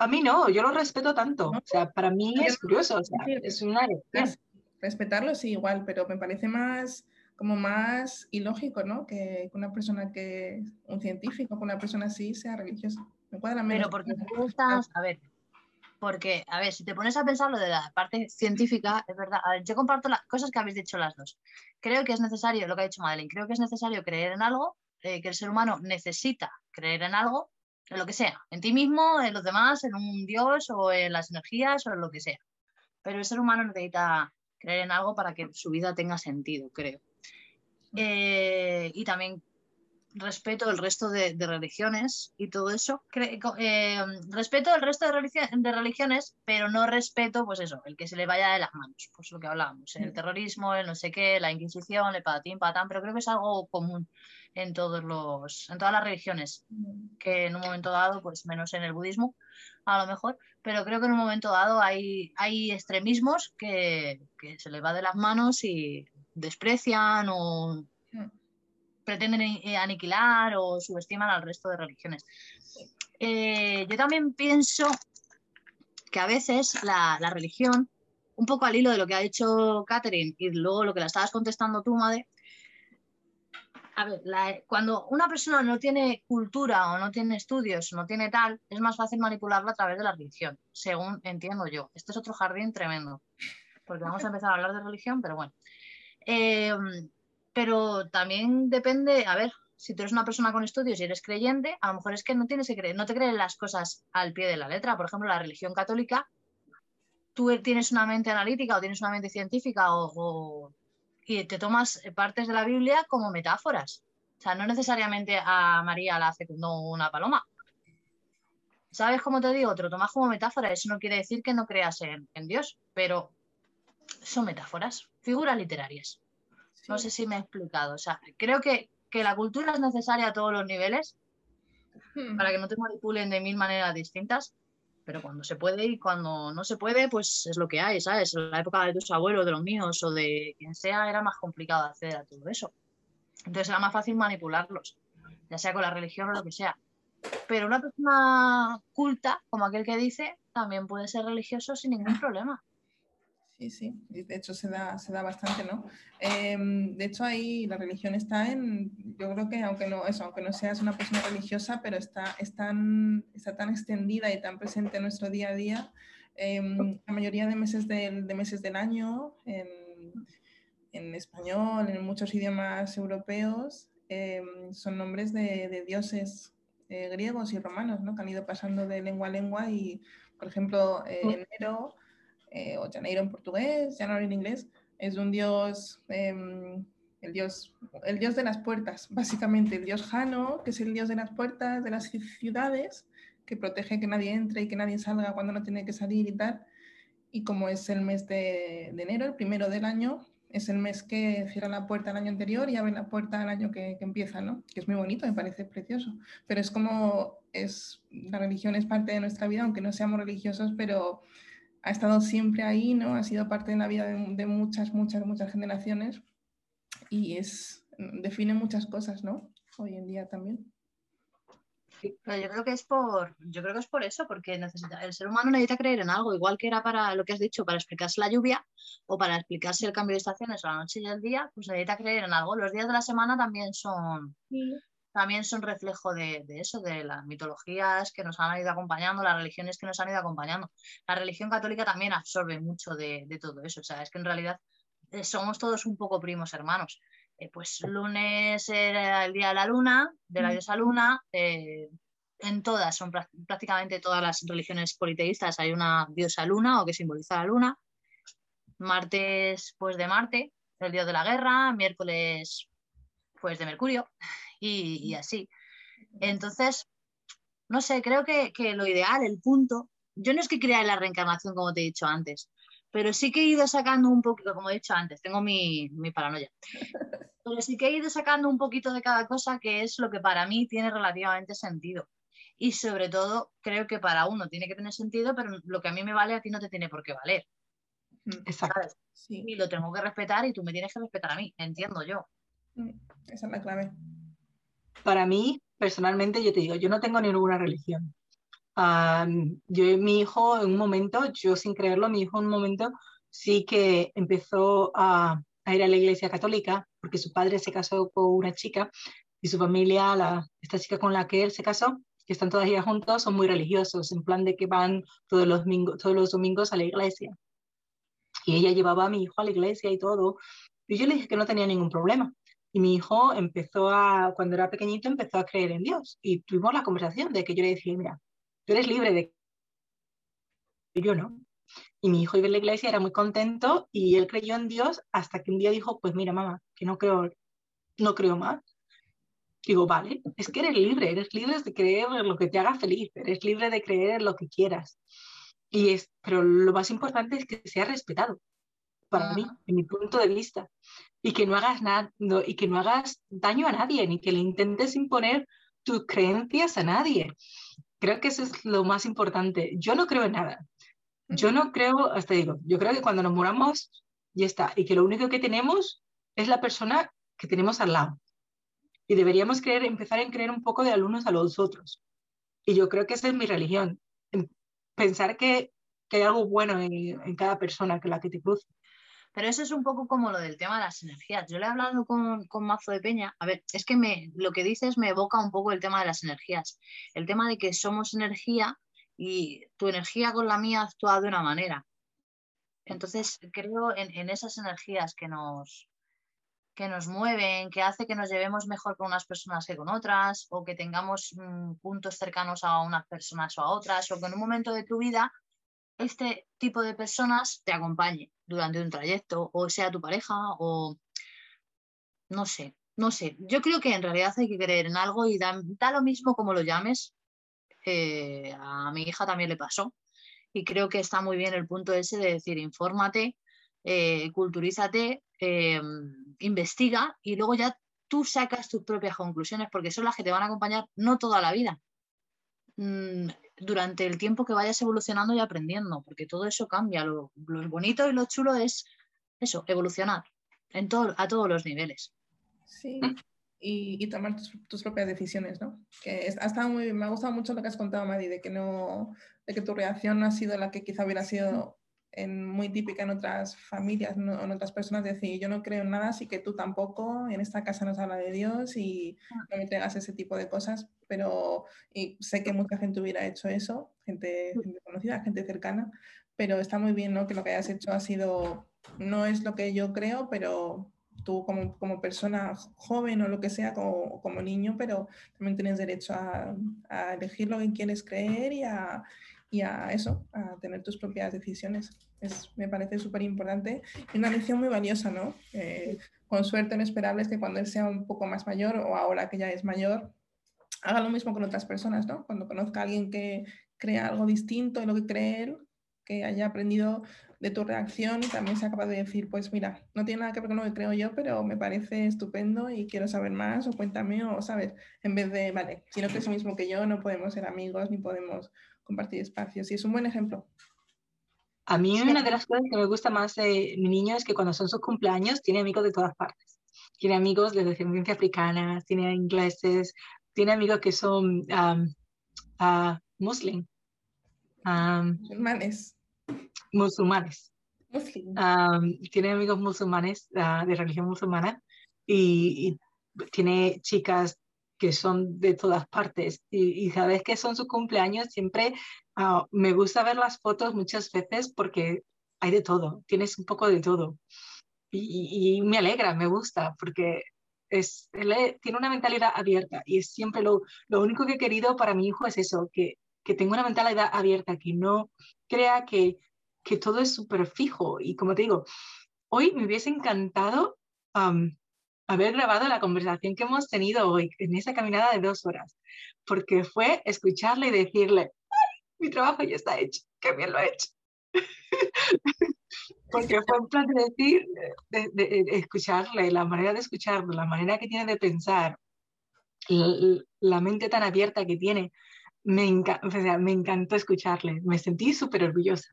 A mí no, yo lo respeto tanto. ¿No? O sea, para mí es curioso, o sea, Sí, es una elección. Respetarlo sí, igual, pero me parece más como más ilógico, ¿no? Que una persona que, un científico, que una persona así sea religiosa. Me cuadra menos. Pero porque tú estás, a ver, porque, a ver, si te pones a pensar lo de la parte científica, es verdad, a ver, yo comparto las cosas que habéis dicho las dos. Creo que es necesario, lo que ha dicho Madeleine, creo que es necesario creer en algo, eh, que el ser humano necesita creer en algo, en lo que sea, en ti mismo, en los demás, en un dios o en las energías o en lo que sea. Pero el ser humano necesita creer en algo para que su vida tenga sentido, creo. Eh, y también respeto el resto de, de religiones y todo eso. Eh, respeto el resto de, religio- de religiones, pero no respeto, pues eso, el que se le vaya de las manos, pues lo que hablábamos, el Mm. terrorismo, el no sé qué, la Inquisición, el patatín, patán, pero creo que es algo común en todos los, en todas las religiones, que en un momento dado, pues menos en el budismo, a lo mejor, pero creo que en un momento dado hay, hay extremismos que, que se les va de las manos y desprecian o Mm. Pretenden eh, aniquilar o subestiman al resto de religiones. Eh, yo también pienso que a veces la, religión, un poco al hilo de lo que ha dicho Catherine y luego lo que la estabas contestando tú, Made, a ver, cuando una persona no tiene cultura o no tiene estudios, no tiene tal, es más fácil manipularla a través de la religión, según entiendo yo. Este es otro jardín tremendo, porque vamos a empezar a hablar de religión, pero bueno. Eh, pero también depende, a ver, si tú eres una persona con estudios y eres creyente, a lo mejor es que no tienes que creer, no te creen las cosas al pie de la letra. Por ejemplo, la religión católica, tú tienes una mente analítica o tienes una mente científica o, y te tomas partes de la Biblia como metáforas. O sea, no necesariamente a María la fecundó una paloma. ¿Sabes cómo te digo? Te lo tomas como metáfora. Eso no quiere decir que no creas en Dios, pero son metáforas, figuras literarias. No sé si me he explicado. O sea, creo que, que la cultura es necesaria a todos los niveles Hmm. para que no te manipulen de mil maneras distintas, pero cuando se puede y cuando no se puede, pues es lo que hay, ¿sabes? En la época de tus abuelos, de los míos o de quien sea, era más complicado acceder a todo eso. Entonces era más fácil manipularlos, ya sea con la religión o lo que sea. Pero una persona culta, como aquel que dice, también puede ser religioso sin ningún problema. Sí, sí, de hecho se da, se da bastante, ¿no? Em, de hecho ahí la religión está en, yo creo que aunque no, eso, aunque no seas una persona religiosa, pero está, es tan, está tan extendida y tan presente en nuestro día a día, em, la mayoría de meses del, de meses del año, en, en español, en muchos idiomas europeos, em, son nombres de, de dioses eh, griegos y romanos, ¿no? Que han ido pasando de lengua a lengua y, por ejemplo, eh, enero eh, o Janeiro en portugués, January en inglés, es un dios em, el dios, el dios de las puertas, básicamente, el dios Jano, que es el dios de las puertas de las ciudades, que protege que nadie entre y que nadie salga cuando no tiene que salir y tal. Y como es el mes de, enero, el primero del año, es el mes que cierra la puerta el año anterior y abre la puerta el año que, que, empieza, ¿no? Que es muy bonito, me parece precioso. Pero es como es, la religión es parte de nuestra vida, aunque no seamos religiosos, pero ha estado siempre ahí, ¿no? Ha sido parte de la vida de, de muchas, muchas, muchas generaciones y es, define muchas cosas, ¿no? Hoy en día también. Pero yo creo que es por, yo creo que es por eso, porque necesita, el ser humano necesita creer en algo, igual que era para lo que has dicho, para explicarse la lluvia o para explicarse el cambio de estaciones o la noche y el día, pues necesita creer en algo. Los días de la semana también son, también son reflejo de, eso, de las mitologías que nos han ido acompañando, las religiones que nos han ido acompañando. La religión católica también absorbe mucho de, de todo eso, o sea, es que en realidad eh, somos todos un poco primos hermanos. Eh, pues lunes era el día de la luna, de la diosa luna. Eh, en todas, son prácticamente todas las religiones politeístas, hay una diosa luna o que simboliza la luna. Martes, pues de Marte, el dios de la guerra. Miércoles, pues de Mercurio. Y, así. Entonces, no sé, creo que, que, lo ideal, el punto, yo no es que crea la reencarnación como te he dicho antes, pero sí que he ido sacando un poquito, como he dicho antes, tengo mi, mi paranoia, pero sí que he ido sacando un poquito de cada cosa que es lo que para mí tiene relativamente sentido. Y sobre todo, creo que para uno tiene que tener sentido, pero lo que a mí me vale a ti no te tiene por qué valer. Exacto. Y lo tengo que respetar y tú me tienes que respetar a mí, entiendo yo. Mm, esa es la clave. Para mí, personalmente, yo te digo, yo no tengo ninguna religión yo, mi hijo, en un momento, yo sin creerlo, mi hijo en un momento sí que empezó a, ir a la iglesia católica porque su padre se casó con una chica y su familia, la, esta chica con la que él se casó, que están todas ellas juntos, son muy religiosos, en plan de que van todos los, todos los domingos a la iglesia. Y ella llevaba a mi hijo a la iglesia y todo. Y yo le dije que no tenía ningún problema. Y mi hijo empezó a, cuando era pequeñito, empezó a creer en Dios. Y tuvimos la conversación de que yo le decía, mira, tú eres libre de... Yo no. Y mi hijo iba a la iglesia, era muy contento y él creyó en Dios hasta que un día dijo, pues mira, mamá, que no creo, no creo más. Digo, vale, es que eres libre, eres libre de creer en lo que te haga feliz, eres libre de creer en lo que quieras. Y es, pero lo más importante es que sea respetado, para mí, en mi punto de vista, y que no hagas nada, y que no hagas daño a nadie, ni que le intentes imponer tus creencias a nadie. Creo que eso es lo más importante. Yo no creo en nada. Yo no creo, hasta digo, yo creo que cuando nos muramos, ya está. Y que lo único que tenemos es la persona que tenemos al lado. Y deberíamos creer, empezar a creer un poco de alumnos a los otros. Y yo creo que esa es mi religión. Pensar que, hay algo bueno en, en, cada persona que la que te cruce. Pero eso es un poco como lo del tema de las energías. Yo le he hablado con, con Mazo de Peña. A ver, es que me, lo que dices me evoca un poco el tema de las energías. El tema de que somos energía y tu energía con la mía actúa de una manera. Entonces, creo en, esas energías que nos, que nos mueven, que hace que nos llevemos mejor con unas personas que con otras, o que tengamos mm, puntos cercanos a unas personas o a otras, o que en un momento de tu vida este tipo de personas te acompañe durante un trayecto, o sea tu pareja, o no sé, no sé. Yo creo que en realidad hay que creer en algo y da, lo mismo como lo llames. Eh, a mi hija también le pasó. Y creo que está muy bien el punto ese de decir, infórmate, eh, culturízate, eh, investiga y luego ya tú sacas tus propias conclusiones porque son las que te van a acompañar no toda la vida. Mm, durante el tiempo que vayas evolucionando y aprendiendo, porque todo eso cambia. Lo, bonito y lo chulo es eso, evolucionar en todo, a todos los niveles. Sí, y, tomar tus, propias decisiones, ¿no? Que ha estado muy, me ha gustado mucho lo que has contado, Madi, de que, no, de que tu reacción no ha sido la que quizá hubiera sido muy típica en otras familias, en otras personas, decir, yo no creo en nada, así que tú tampoco, en esta casa nos habla de Dios y no me entregas ese tipo de cosas, pero y sé que mucha gente hubiera hecho eso, gente, gente conocida, gente cercana, pero está muy bien ¿no? que lo que hayas hecho ha sido, no es lo que yo creo, pero tú como, como persona joven o lo que sea, como, como niño, pero también tienes derecho a, a elegir lo que quieres creer y a, y a eso, a tener tus propias decisiones. Es, me parece súper importante y una lección muy valiosa, ¿no? Eh, con suerte lo esperable es que cuando él sea un poco más mayor o ahora que ya es mayor, haga lo mismo con otras personas, ¿no? Cuando conozca a alguien que crea algo distinto de lo que cree él, que haya aprendido de tu reacción y también sea capaz de decir, pues mira, no tiene nada que ver con lo que creo yo, pero me parece estupendo y quiero saber más o cuéntame o sabes, en vez de, vale, si no crees lo mismo que yo, no podemos ser amigos ni podemos compartir espacios. Y es un buen ejemplo. A mí una de las cosas que me gusta más de mi niño es que cuando son sus cumpleaños tiene amigos de todas partes. Tiene amigos de descendencia africana, tiene ingleses, tiene amigos que son um, uh, muslim. musulmanes. Musulmanes. tiene amigos musulmanes de religión musulmana y, tiene chicas que son de todas partes y, y sabes que son sus cumpleaños siempre Ah, me gusta ver las fotos muchas veces porque hay de todo, tienes un poco de todo. Y, me alegra, me gusta, porque es, él tiene una mentalidad abierta y es siempre lo, lo único que he querido para mi hijo es eso, que, que tenga una mentalidad abierta, que no crea que, que todo es súper fijo. Y como te digo, hoy me hubiese encantado haber grabado la conversación que hemos tenido hoy en esa caminada de dos horas, porque fue escucharle y decirle, mi trabajo ya está hecho, qué bien lo he hecho. Porque fue un plan de decir, de, escucharle, la manera de escucharlo, la manera que tiene de pensar, la, mente tan abierta que tiene. Me, o sea, me encantó escucharle, me sentí súper orgullosa.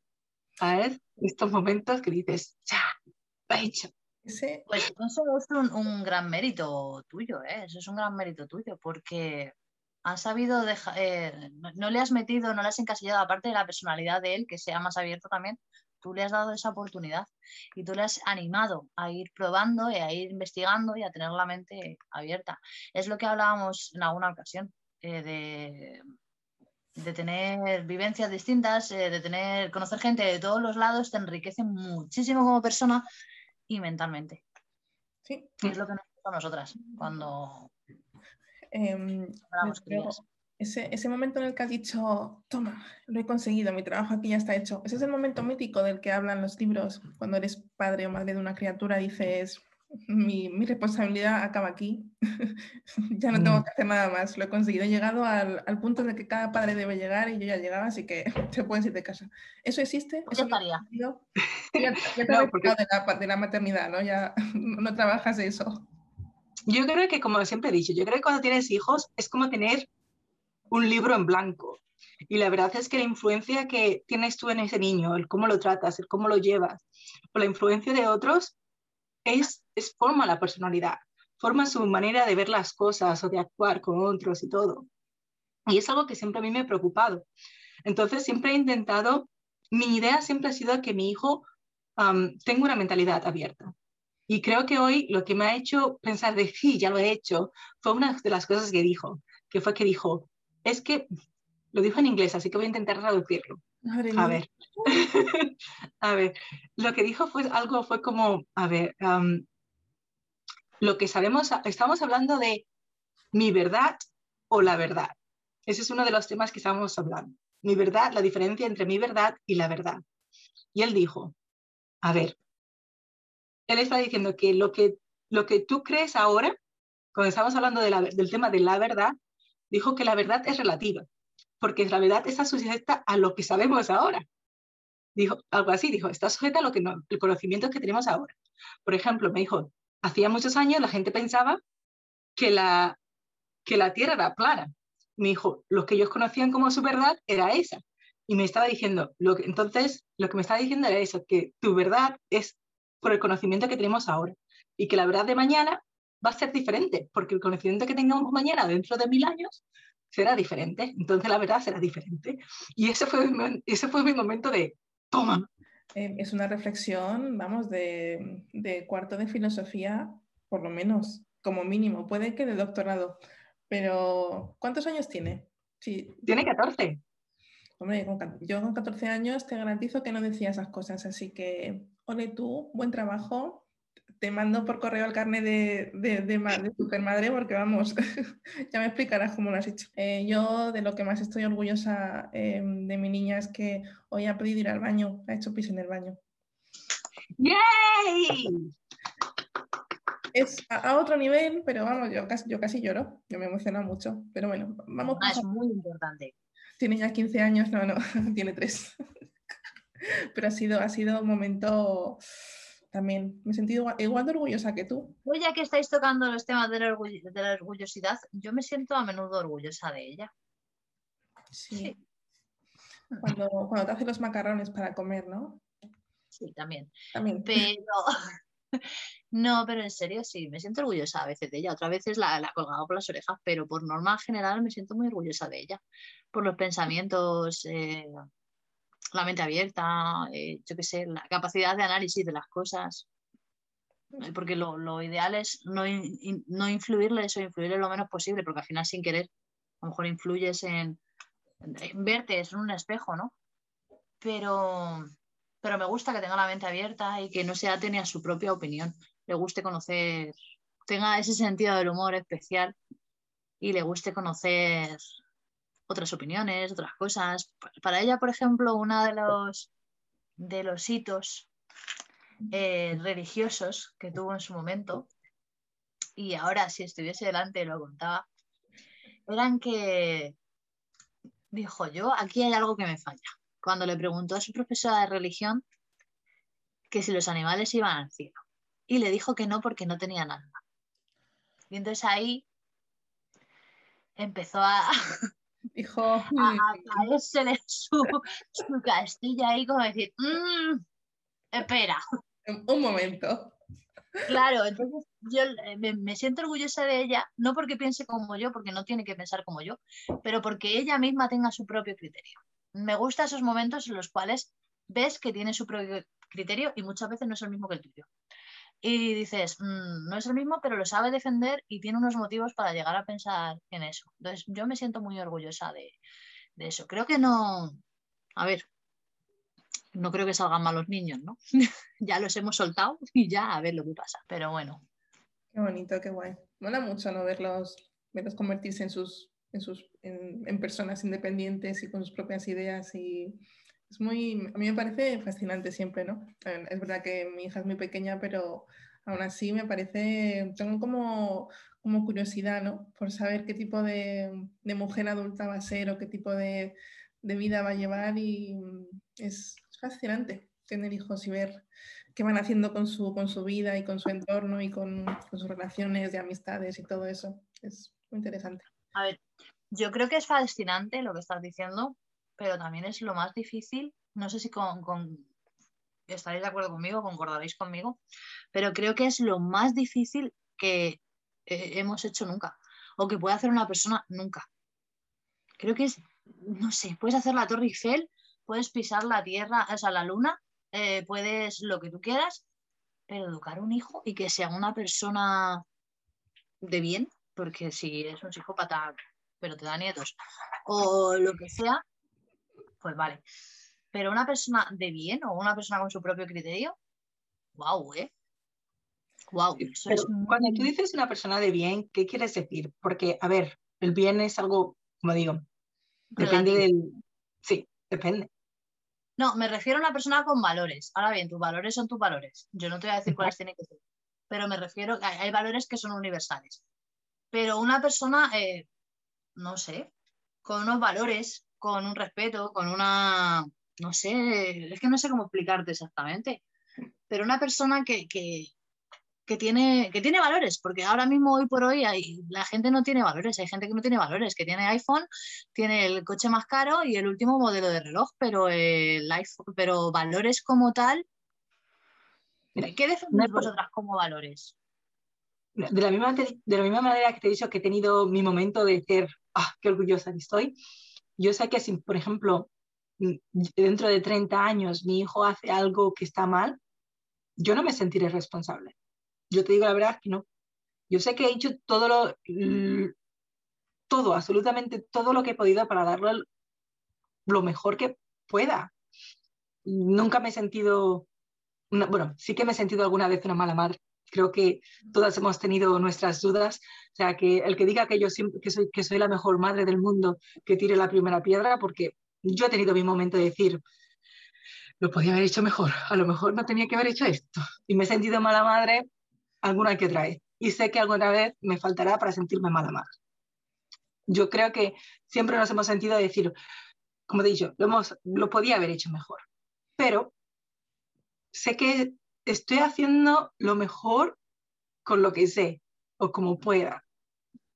¿Sabes? Estos momentos que dices, ya, lo he hecho. Sí. Pues eso es un, un, gran mérito tuyo, ¿eh? eso es un gran mérito tuyo, porque has sabido dejar, eh, no, le has metido, no le has encasillado, aparte de la personalidad de él, que sea más abierto también, tú le has dado esa oportunidad y tú le has animado a ir probando y a ir investigando y a tener la mente abierta. Es lo que hablábamos en alguna ocasión, eh, de, de, tener vivencias distintas, eh, de tener, conocer gente de todos los lados, te enriquece muchísimo como persona y mentalmente. Sí. es lo que nos gusta a nosotras cuando, Em, ese, ese, momento en el que has dicho, toma, lo he conseguido, mi trabajo aquí ya está hecho. Ese es el momento mítico del que hablan los libros. Cuando eres padre o madre de una criatura, dices, mi, mi responsabilidad acaba aquí. ya no tengo mm. que hacer nada más. Lo he conseguido. He llegado al, al, punto en el que cada padre debe llegar y yo ya llegaba, así que te puedes ir de casa. ¿Eso existe? ¿Eso estaría. Ya, te no, porque... de, la, de la maternidad, ¿no? Ya no trabajas eso. Yo creo que, como siempre he dicho, yo creo que cuando tienes hijos es como tener un libro en blanco. Y la verdad es que la influencia que tienes tú en ese niño, el cómo lo tratas, el cómo lo llevas, o la influencia de otros, es, forma la personalidad, forma su manera de ver las cosas o de actuar con otros y todo. Y es algo que siempre a mí me ha preocupado. Entonces siempre he intentado, mi idea siempre ha sido que mi hijo tenga una mentalidad abierta. Y creo que hoy lo que me ha hecho pensar de sí, ya lo he hecho, fue una de las cosas que dijo, que fue que dijo, es que, lo dijo en inglés, así que voy a intentar traducirlo. A ver, a ver, lo que dijo fue algo, fue como, a ver, lo que sabemos, estamos hablando de mi verdad o la verdad. Ese es uno de los temas que estamos hablando. Mi verdad, la diferencia entre mi verdad y la verdad. Y él dijo, a ver, él está diciendo que lo que, lo que tú crees ahora, cuando estamos hablando del tema de la verdad, dijo que la verdad es relativa, porque la verdad está sujeta a lo que sabemos ahora. Dijo algo así, dijo, está sujeta a lo que no, el conocimiento que tenemos ahora. Por ejemplo, me dijo, hacía muchos años la gente pensaba que la, que la Tierra era plana. Me dijo, lo que ellos conocían como su verdad era esa. Y me estaba diciendo, lo que, entonces, lo que me estaba diciendo era eso, que tu verdad es por el conocimiento que tenemos ahora. Y que la verdad de mañana va a ser diferente, porque el conocimiento que tengamos mañana dentro de mil años será diferente. Entonces la verdad será diferente. Y ese fue, ese fue mi momento de, toma. Eh, es una reflexión, vamos, de, de cuarto de filosofía, por lo menos, como mínimo. Puede que de doctorado. Pero, ¿cuántos años tiene? Sí. Tiene 14. Hombre, yo con 14 años te garantizo que no decía esas cosas, así que ole tú, buen trabajo. Te mando por correo el carnet de, de, de, supermadre porque vamos, ya me explicarás cómo lo has hecho. Eh, yo de lo que más estoy orgullosa eh, de mi niña es que hoy ha podido ir al baño, ha hecho pis en el baño. ¡Yay! es a, otro nivel, pero vamos, yo casi, yo casi lloro, yo me emociona mucho, pero bueno, vamos. Ah, es muy importante. Tiene ya 15 años, no, no, tiene 3. pero ha sido, ha sido un momento también, me he sentido igual, de orgullosa que tú. Pues ya que estáis tocando los temas de la, de la orgullosidad, yo me siento a menudo orgullosa de ella. Sí. Cuando, cuando te hace los macarrones para comer, ¿no? Sí, también. También. Pero no, pero en serio sí, me siento orgullosa a veces de ella. Otras veces la, la he colgado por las orejas, pero por norma general me siento muy orgullosa de ella. Por los pensamientos, eh, la mente abierta, eh, yo qué sé, la capacidad de análisis de las cosas. Eh, porque lo, lo ideal es no, in, no influirles o influirle lo menos posible, porque al final sin querer, a lo mejor influyes en, verte es un espejo, ¿no? Pero, pero me gusta que tenga la mente abierta y que no se atene a su propia opinión. Le guste conocer, tenga ese sentido del humor especial y le guste conocer otras opiniones, otras cosas. Para ella, por ejemplo, uno de los, de los hitos eh, religiosos que tuvo en su momento, y ahora si estuviese delante lo contaba, eran que dijo yo, aquí hay algo que me falla. Cuando le preguntó a su profesora de religión que si los animales iban al cielo. Y le dijo que no porque no tenían alma. Y entonces ahí empezó a, Dijo, a, a su, su castillo ahí como decir, mmm, espera. Un momento. Claro, entonces yo eh, me, siento orgullosa de ella, no porque piense como yo, porque no tiene que pensar como yo, pero porque ella misma tenga su propio criterio. Me gustan esos momentos en los cuales ves que tiene su propio criterio y muchas veces no es el mismo que el tuyo. Y dices, mm, no es el mismo, pero lo sabe defender y tiene unos motivos para llegar a pensar en eso. Entonces, yo me siento muy orgullosa de, eso. Creo que no, a ver, no creo que salgan malos niños, ¿no? ya los hemos soltado y ya a ver lo que pasa. Pero bueno. Qué bonito, qué guay. Mola mucho no verlos, verlos convertirse en sus, en sus, en, personas independientes y con sus propias ideas y es muy, a mí me parece fascinante siempre, ¿no? Es verdad que mi hija es muy pequeña, pero aún así me parece, tengo como, como curiosidad, ¿no? Por saber qué tipo de, de mujer adulta va a ser o qué tipo de, de vida va a llevar y es, fascinante tener hijos y ver qué van haciendo con su, con su vida y con su entorno y con, sus relaciones de amistades y todo eso. Es muy interesante. A ver, yo creo que es fascinante lo que estás diciendo, pero también es lo más difícil. No sé si con, estaréis de acuerdo conmigo, concordaréis conmigo, pero creo que es lo más difícil que eh, hemos hecho nunca o que puede hacer una persona nunca. Creo que es, no sé, puedes hacer la Torre Eiffel puedes pisar la tierra, o sea, la luna, eh, puedes lo que tú quieras, pero educar a un hijo y que sea una persona de bien, porque si es un psicópata, pero te da nietos, o lo que sea, pues vale. Pero una persona de bien o una persona con su propio criterio, wow, ¿eh? Wow. Cuando tú dices una persona de bien, ¿qué quieres decir? Porque, a ver, el bien es algo, como digo, depende del... Sí, depende. No, me refiero a una persona con valores. Ahora bien, tus valores son tus valores. Yo no te voy a decir cuáles tienen que ser. Pero me refiero a hay valores que son universales. Pero una persona, eh, no sé, con unos valores, con un respeto, con una, no sé, es que no sé cómo explicarte exactamente. Pero una persona que, que, que tiene, que tiene valores, porque ahora mismo, hoy por hoy, hay, la gente no tiene valores, hay gente que no tiene valores, que tiene iPhone, tiene el coche más caro y el último modelo de reloj, pero, el iPhone, pero valores como tal, ¿qué defendéis vosotras como valores? De la, misma, de la misma manera que te he dicho que he tenido mi momento de decir, ah, qué orgullosa que estoy, yo sé que si, por ejemplo, dentro de 30 años mi hijo hace algo que está mal, yo no me sentiré responsable yo te digo la verdad que no. Yo sé que he hecho todo lo, todo, absolutamente todo lo que he podido para darle lo mejor que pueda. Nunca me he sentido, bueno, sí que me he sentido alguna vez una mala madre. Creo que todas hemos tenido nuestras dudas. O sea, que el que diga que yo siempre, que soy, que soy la mejor madre del mundo, que tire la primera piedra, porque yo he tenido mi momento de decir, lo podía haber hecho mejor, a lo mejor no tenía que haber hecho esto. Y me he sentido mala madre alguna que trae. y sé que alguna vez me faltará para sentirme mala madre. Yo creo que siempre nos hemos sentido decir, como he dicho, lo, hemos, lo podía haber hecho mejor, pero sé que estoy haciendo lo mejor con lo que sé o como pueda.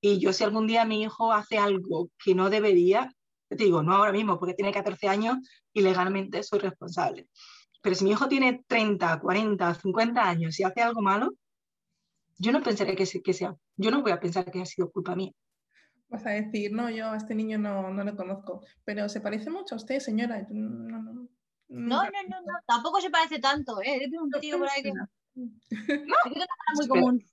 Y yo si algún día mi hijo hace algo que no debería, te digo, no ahora mismo porque tiene 14 años y legalmente soy responsable. Pero si mi hijo tiene 30, 40, 50 años y hace algo malo, yo no pensaré que, que sea, yo no voy a pensar que ha sido culpa mía. Vas a decir, no, yo a este niño no, no lo conozco, pero se parece mucho a usted, señora. No, no, no, no, no, tampoco se parece tanto, ¿eh? Un tío por ahí que... No, muy común.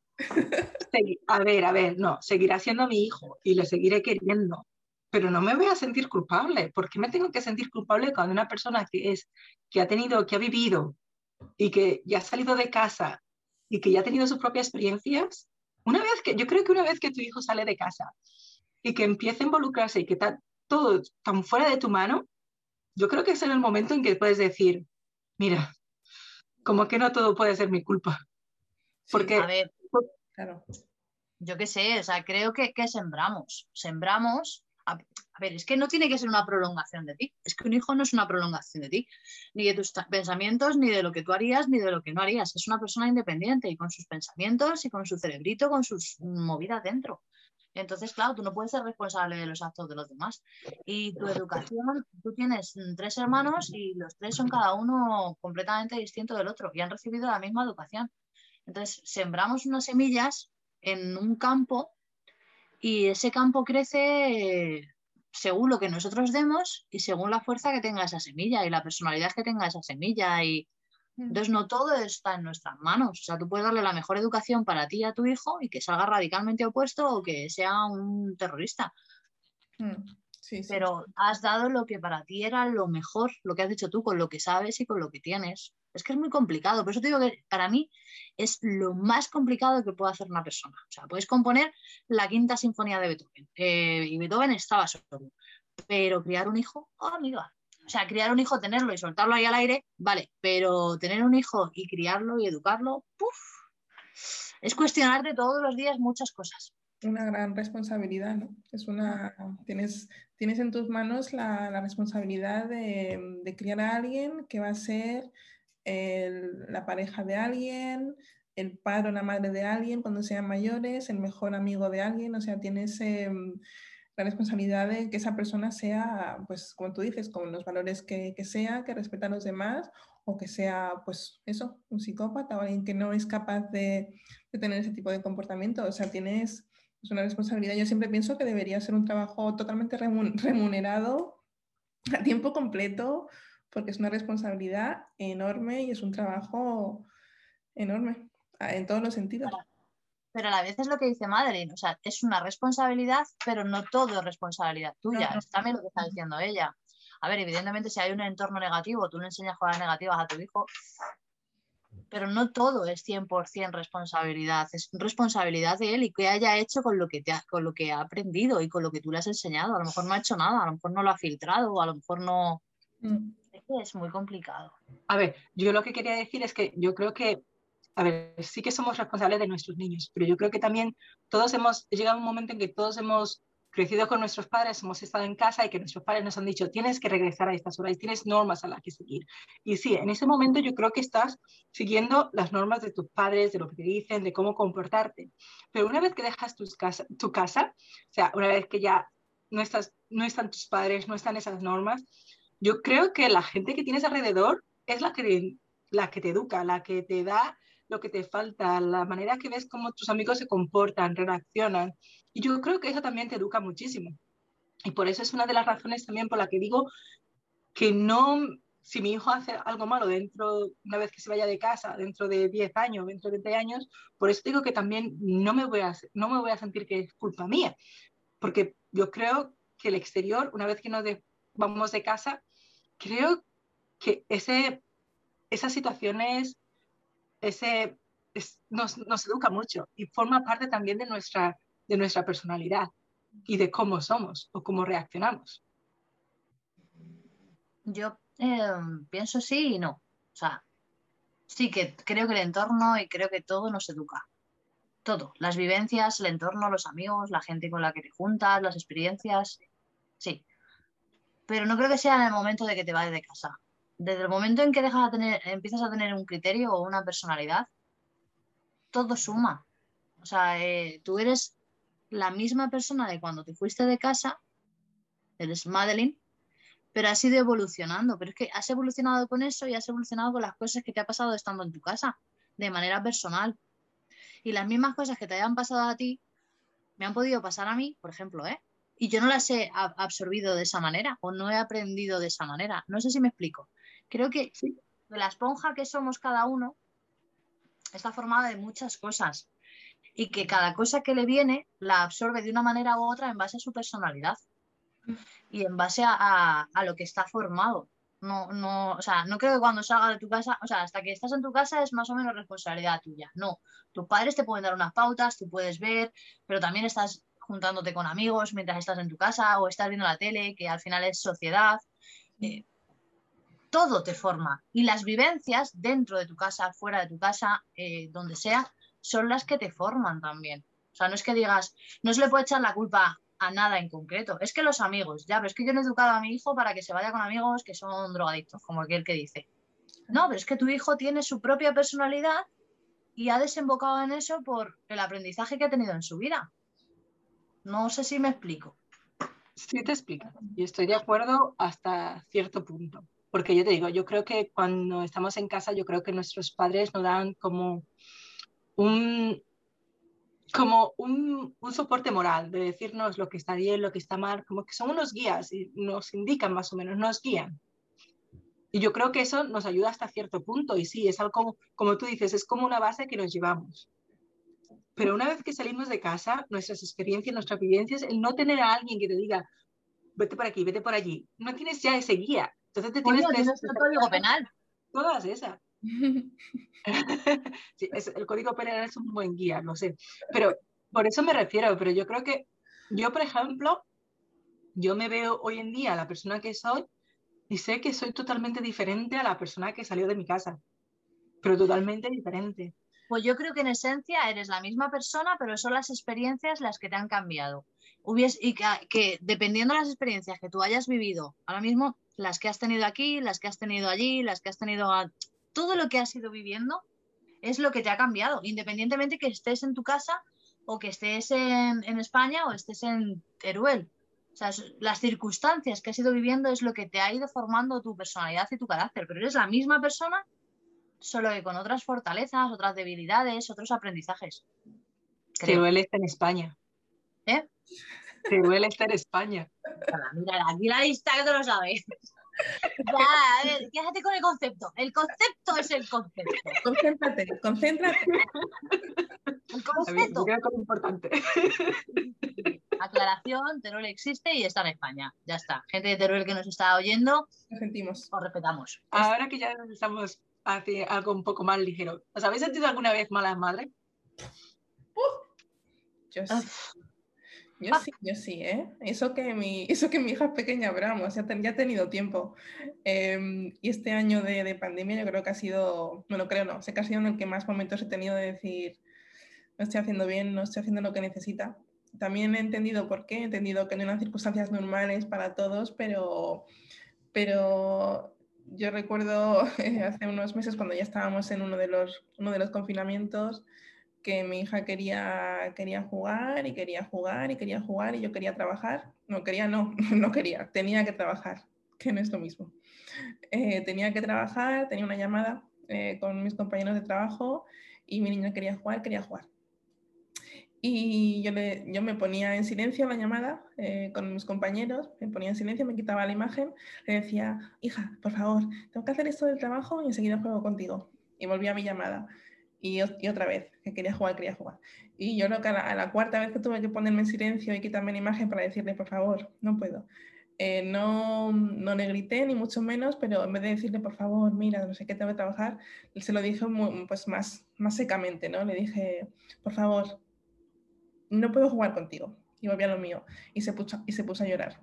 A ver, a ver, no, seguirá siendo mi hijo y le seguiré queriendo, pero no me voy a sentir culpable. ¿Por qué me tengo que sentir culpable cuando una persona que es, que ha tenido, que ha vivido y que ya ha salido de casa y que ya ha tenido sus propias experiencias? Una vez que, yo creo que una vez que tu hijo sale de casa y que empieza a involucrarse y que está todo tan fuera de tu mano, yo creo que es en el momento en que puedes decir, mira, como que no todo puede ser mi culpa. Porque, a ver, claro. yo qué sé, o sea, creo que, que sembramos, sembramos, a, ver, es que no tiene que ser una prolongación de ti, es que un hijo no es una prolongación de ti, ni de tus pensamientos, ni de lo que tú harías, ni de lo que no harías, es una persona independiente y con sus pensamientos y con su cerebrito, con sus movidas dentro. Entonces, claro, tú no puedes ser responsable de los actos de los demás. Y tu educación, tú tienes tres hermanos y los tres son cada uno completamente distinto del otro y han recibido la misma educación. Entonces, sembramos unas semillas en un campo y ese campo crece según lo que nosotros demos y según la fuerza que tenga esa semilla y la personalidad que tenga esa semilla y, Mm. Entonces, no todo está en nuestras manos. O sea, tú puedes darle la mejor educación para ti y a tu hijo y que salga radicalmente opuesto o que sea un terrorista. Mm, Pero has dado lo que para ti era lo mejor, lo que has dicho tú, con lo que sabes y con lo que tienes. Es que es muy complicado. Por eso te digo que para mí es lo más complicado que puede hacer una persona. O sea, puedes componer la quinta sinfonía de Beethoven. Eh, y Beethoven estaba solo. Pero criar un hijo, oh, amiga, o sea, criar un hijo, tenerlo y soltarlo ahí al aire, vale, pero tener un hijo y criarlo y educarlo, ¡puf! Es cuestionarte todos los días muchas cosas. Una gran responsabilidad, ¿no? Es una, tienes, tienes en tus manos la, responsabilidad de, criar a alguien que va a ser la pareja de alguien, el padre o la madre de alguien cuando sean mayores, el mejor amigo de alguien, o sea, tienes... Em, la responsabilidad de que esa persona sea, pues, como tú dices, con los valores que, que sea, que respeta a los demás, o que sea, pues, eso, un psicópata o alguien que no es capaz de, de tener ese tipo de comportamiento. O sea, tienes pues, una responsabilidad. Yo siempre pienso que debería ser un trabajo totalmente remunerado a tiempo completo, porque es una responsabilidad enorme y es un trabajo enorme en todos los sentidos pero a la vez es lo que dice Madeline, o sea, es una responsabilidad, pero no todo es responsabilidad tuya, es también lo que está diciendo ella. A ver, evidentemente si hay un entorno negativo, tú le enseñas cosas negativas a tu hijo, pero no todo es 100% responsabilidad, es responsabilidad de él y que haya hecho con lo que, te ha, con lo que ha aprendido y con lo que tú le has enseñado. A lo mejor no ha hecho nada, a lo mejor no lo ha filtrado, a lo mejor no... Mm. Es muy complicado. A ver, yo lo que quería decir es que yo creo que a ver, sí que somos responsables de nuestros niños, pero yo creo que también todos hemos llegado a un momento en que todos hemos crecido con nuestros padres, hemos estado en casa y que nuestros padres nos han dicho, tienes que regresar a estas horas, tienes normas a las que seguir. Y sí, en ese momento yo creo que estás siguiendo las normas de tus padres, de lo que te dicen, de cómo comportarte. Pero una vez que dejas casa, tu casa, o sea, una vez que ya no, estás, no están tus padres, no están esas normas, yo creo que la gente que tienes alrededor es la que, la que te educa, la que te da lo que te falta, la manera que ves cómo tus amigos se comportan, reaccionan. Y yo creo que eso también te educa muchísimo. Y por eso es una de las razones también por la que digo que no, si mi hijo hace algo malo dentro, una vez que se vaya de casa, dentro de 10 años, dentro de 20 años, por eso digo que también no me voy a, no me voy a sentir que es culpa mía. Porque yo creo que el exterior, una vez que nos vamos de casa, creo que ese, esas situaciones ese, nos, nos, educa mucho y forma parte también de nuestra, de nuestra personalidad y de cómo somos o cómo reaccionamos. Yo em, pienso sí y no. O sea, sí que creo que el entorno y creo que todo nos educa. todo, las vivencias, el entorno, los amigos, la gente con la que te juntas, las experiencias, sí. Pero no creo que sea en el momento de que te vayas de casa. Desde el momento en que dejas tener, empiezas a tener un criterio o una personalidad, todo suma. O sea, eh, tú eres la misma persona de cuando te fuiste de casa, eres Madeline, pero has ido evolucionando. Pero es que has evolucionado con eso y has evolucionado con las cosas que te ha pasado estando en tu casa, de manera personal y las mismas cosas que te hayan pasado a ti me han podido pasar a mí, por ejemplo, ¿eh? Y yo no las he absorbido de esa manera o no he aprendido de esa manera. No sé si me explico. Creo que de la esponja que somos cada uno está formada de muchas cosas y que cada cosa que le viene la absorbe de una manera u otra en base a su personalidad y en base a lo que está formado. No, no, o sea, no creo que cuando salga de tu casa, o sea, hasta que estás en tu casa es más o menos responsabilidad tuya. No, tus padres te pueden dar unas pautas, tú puedes ver, pero también estás juntándote con amigos mientras estás en tu casa o estás viendo la tele, que al final es sociedad. Eh, todo te forma y las vivencias dentro de tu casa, fuera de tu casa, eh, donde sea, son las que te forman también. O sea, no es que digas, no se le puede echar la culpa a nada en concreto. Es que los amigos, ya, pero es que yo no he educado a mi hijo para que se vaya con amigos que son drogadictos, como aquel que dice. No, pero es que tu hijo tiene su propia personalidad y ha desembocado en eso por el aprendizaje que ha tenido en su vida. No sé si me explico. Sí, te explico. Y estoy de acuerdo hasta cierto punto. Porque yo te digo, yo creo que cuando estamos en casa, yo creo que nuestros padres nos dan como un, como un, un, soporte moral, de decirnos lo que está bien, lo que está mal, como que son unos guías y nos indican más o menos, nos guían. Y yo creo que eso nos ayuda hasta cierto punto y sí, es algo, como tú dices, es como una base que nos llevamos. Pero una vez que salimos de casa, nuestras experiencias, nuestras vivencias, el no tener a alguien que te diga, vete por aquí, vete por allí, no tienes ya ese guía. Entonces te tienes que... el código penal. Todas esas. sí, el código penal es un buen guía, no sé. Pero por eso me refiero, pero yo creo que yo, por ejemplo, yo me veo hoy en día la persona que soy y sé que soy totalmente diferente a la persona que salió de mi casa, pero totalmente diferente. Pues yo creo que en esencia eres la misma persona, pero son las experiencias las que te han cambiado. Hubies, y que, que, dependiendo de las experiencias que tú hayas vivido, ahora mismo las que has tenido aquí, las que has tenido allí, las que has tenido todo lo que has ido viviendo es lo que te ha cambiado, independientemente que estés en tu casa o que estés en, España o estés en Teruel. O sea, las circunstancias que has ido viviendo es lo que te ha ido formando tu personalidad y tu carácter, pero eres la misma persona, solo que con otras fortalezas, otras debilidades, otros aprendizajes. Teruel está en España. ¿Eh? Teruel está en España. Mira, aquí la lista que tú lo sabes. Ya, a ver, quédate con el concepto. El concepto es el concepto. Concéntrate, concéntrate. El concepto. Ver, es importante. Aclaración, Teruel existe y está en España. Ya está. Gente de Teruel que nos está oyendo, lo sentimos. Os respetamos. Ahora que ya estamos hacia algo un poco más ligero, ¿os habéis sentido alguna vez mala madre? Yo sí. Yo ah. sí, yo sí, ¿eh? Eso que mi, eso que mi hija es pequeña, pero vamos, ya, ya ha tenido tiempo. Em, y este año de, de, pandemia yo creo que ha sido, no lo creo, no, sé que ha sido en el que más momentos he tenido de decir, no estoy haciendo bien, no estoy haciendo lo que necesita. También he entendido por qué, he entendido que no eran circunstancias normales para todos, pero, pero yo recuerdo hace unos meses cuando ya estábamos en uno de los, uno de los confinamientos, que mi hija quería, quería jugar y quería jugar y quería jugar y yo quería trabajar. No quería, no, no quería, tenía que trabajar, que no es lo mismo. Eh, tenía que trabajar, tenía una llamada eh, con mis compañeros de trabajo y mi niña quería jugar, quería jugar. Y yo, le, yo me ponía en silencio la llamada eh, con mis compañeros, me ponía en silencio, me quitaba la imagen, le decía, hija, por favor, tengo que hacer esto del trabajo y enseguida juego contigo. Y volvía a mi llamada y, otra vez, que quería jugar, quería jugar. Y yo creo que a la, cuarta vez que tuve que ponerme en silencio y quitarme la imagen para decirle, por favor, no puedo. Eh, no, no le grité, ni mucho menos, pero en vez de decirle, por favor, mira, no sé qué tengo que trabajar, se lo dije pues más, más secamente, ¿no? Le dije, por favor, no puedo jugar contigo. Y volví a lo mío. Y se puso, y se puso a llorar.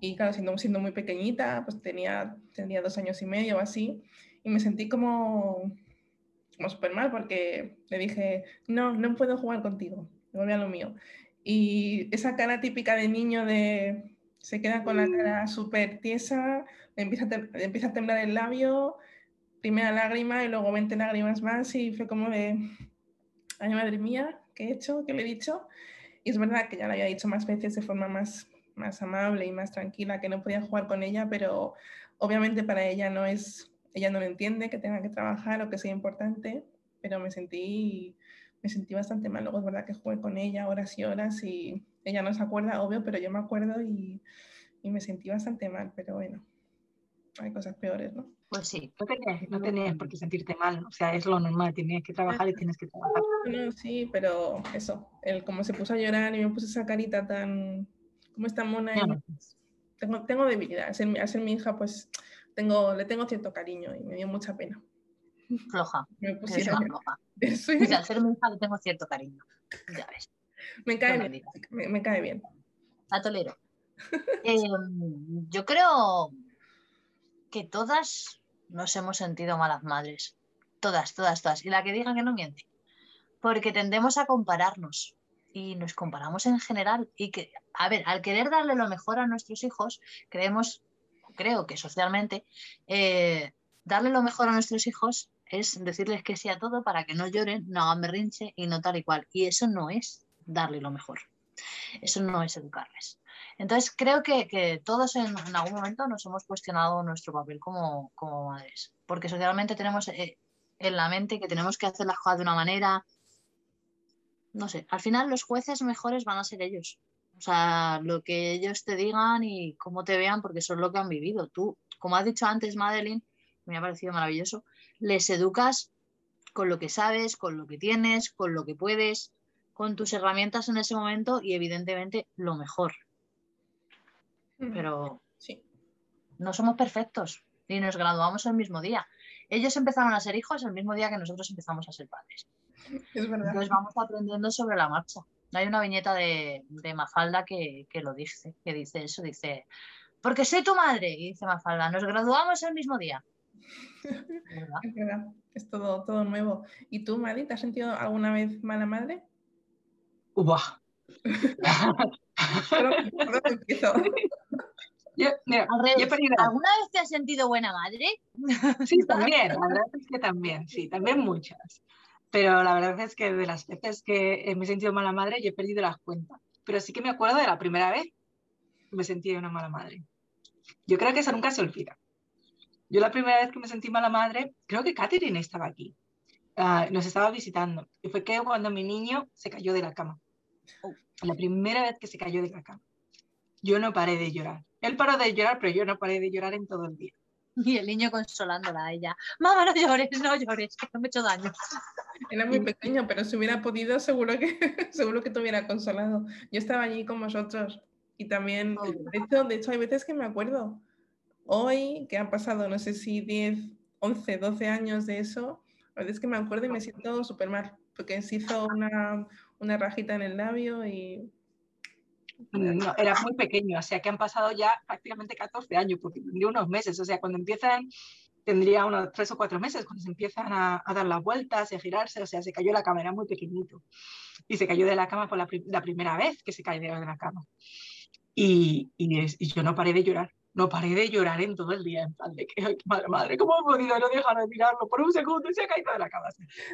Y claro, siendo, siendo muy pequeñita, pues tenía, tenía dos años y medio o así, y me sentí como, como súper mal porque le dije, no, no puedo jugar contigo, me a lo mío. Y esa cara típica de niño de se queda con la cara súper tiesa, empieza a, empieza a temblar el labio, primera lágrima y luego 20 lágrimas más y fue como de, ay madre mía, ¿qué he hecho? ¿Qué le he dicho? Y es verdad que ya lo había dicho más veces de forma más, más amable y más tranquila que no podía jugar con ella, pero obviamente para ella no es, ella no lo entiende, que tenga que trabajar o que sea importante, pero me sentí, me sentí bastante mal. Luego es verdad que jugué con ella horas y horas y ella no se acuerda, obvio, pero yo me acuerdo y, y me sentí bastante mal, pero bueno, hay cosas peores, ¿no? Pues sí. No tenías, por qué sentirte mal, o sea, es lo normal, tienes que trabajar y tienes que trabajar. No, sí, pero eso, el como se puso a llorar y me puse esa carita tan, como esta mona, tengo, tengo debilidad, al ser, mi hija, pues tengo, le tengo cierto cariño y me dio mucha pena. Floja. Me puse floja. al ser mi hija le tengo cierto cariño, ya ves. Me cae bien, me, cae bien. A tolero. Em, yo creo que todas nos hemos sentido malas madres. Todas, todas, todas. Y la que diga que no miente. Porque tendemos a compararnos y nos comparamos en general. Y que, a ver, al querer darle lo mejor a nuestros hijos, creemos, creo que socialmente, eh, darle lo mejor a nuestros hijos es decirles que sí a todo para que no lloren, no hagan berrinche y no tal y cual. Y eso no es darle lo mejor. Eso no es educarles. Entonces, creo que, todos en, algún momento nos hemos cuestionado nuestro papel como, madres, porque socialmente tenemos eh, en la mente que tenemos que hacer las cosas de una manera. No sé, al final los jueces mejores van a ser ellos. O sea, lo que ellos te digan y cómo te vean, porque son lo que han vivido. Tú, como has dicho antes, Madeline, me ha parecido maravilloso, les educas con lo que sabes, con lo que tienes, con lo que puedes, con tus herramientas en ese momento y evidentemente lo mejor. Pero sí. no somos perfectos y nos graduamos el mismo día. Ellos empezaron a ser hijos el mismo día que nosotros empezamos a ser padres. Es verdad. Entonces vamos aprendiendo sobre la marcha. Hay una viñeta de, Mafalda que, lo dice, que dice eso, dice, porque soy tu madre, y dice Mafalda, nos graduamos el mismo día. Es verdad, es todo, todo nuevo. ¿Y tú, Madi, te has sentido alguna vez mala madre? Uah. ¿Alguna vez te has sentido buena madre? Sí, también, la verdad es que también, sí, también muchas. Pero la verdad es que de las veces que me he sentido mala madre, yo he perdido las cuentas. Pero sí que me acuerdo de la primera vez que me sentí una mala madre. Yo creo que eso nunca se olvida. Yo la primera vez que me sentí mala madre, creo que Catherine estaba aquí. Ah, nos estaba visitando. Y fue que cuando mi niño se cayó de la cama. Oh. La primera vez que se cayó de la cama. Yo no paré de llorar. Él paró de llorar, pero yo no paré de llorar en todo el día. Y el niño consolándola a ella. Mamá, no llores, no llores, que no me he hecho daño. Era muy pequeño, pero si hubiera podido, seguro que, seguro que te hubiera consolado. Yo estaba allí con vosotros y también, oh. de, hecho, de hecho, hay veces que me acuerdo. Hoy, que han pasado, no sé si 10, 11, 12 años de eso, a veces que me acuerdo y me siento súper mal, porque se hizo una, una rajita en el labio y no, era muy pequeño, o sea que han pasado ya prácticamente 14 años, porque tendría unos meses, o sea, cuando empiezan, tendría unos 3 o 4 meses, cuando se empiezan a, dar las vueltas y a girarse, o sea, se cayó la cama, era muy pequeñito. Y se cayó de la cama por la, primera vez que se cayó de la cama. Y, y, yo no paré de llorar, no paré de llorar en todo el día, en plan de que, madre, madre, ¿cómo he podido no dejar de mirarlo por un segundo y se ha caído de la cama?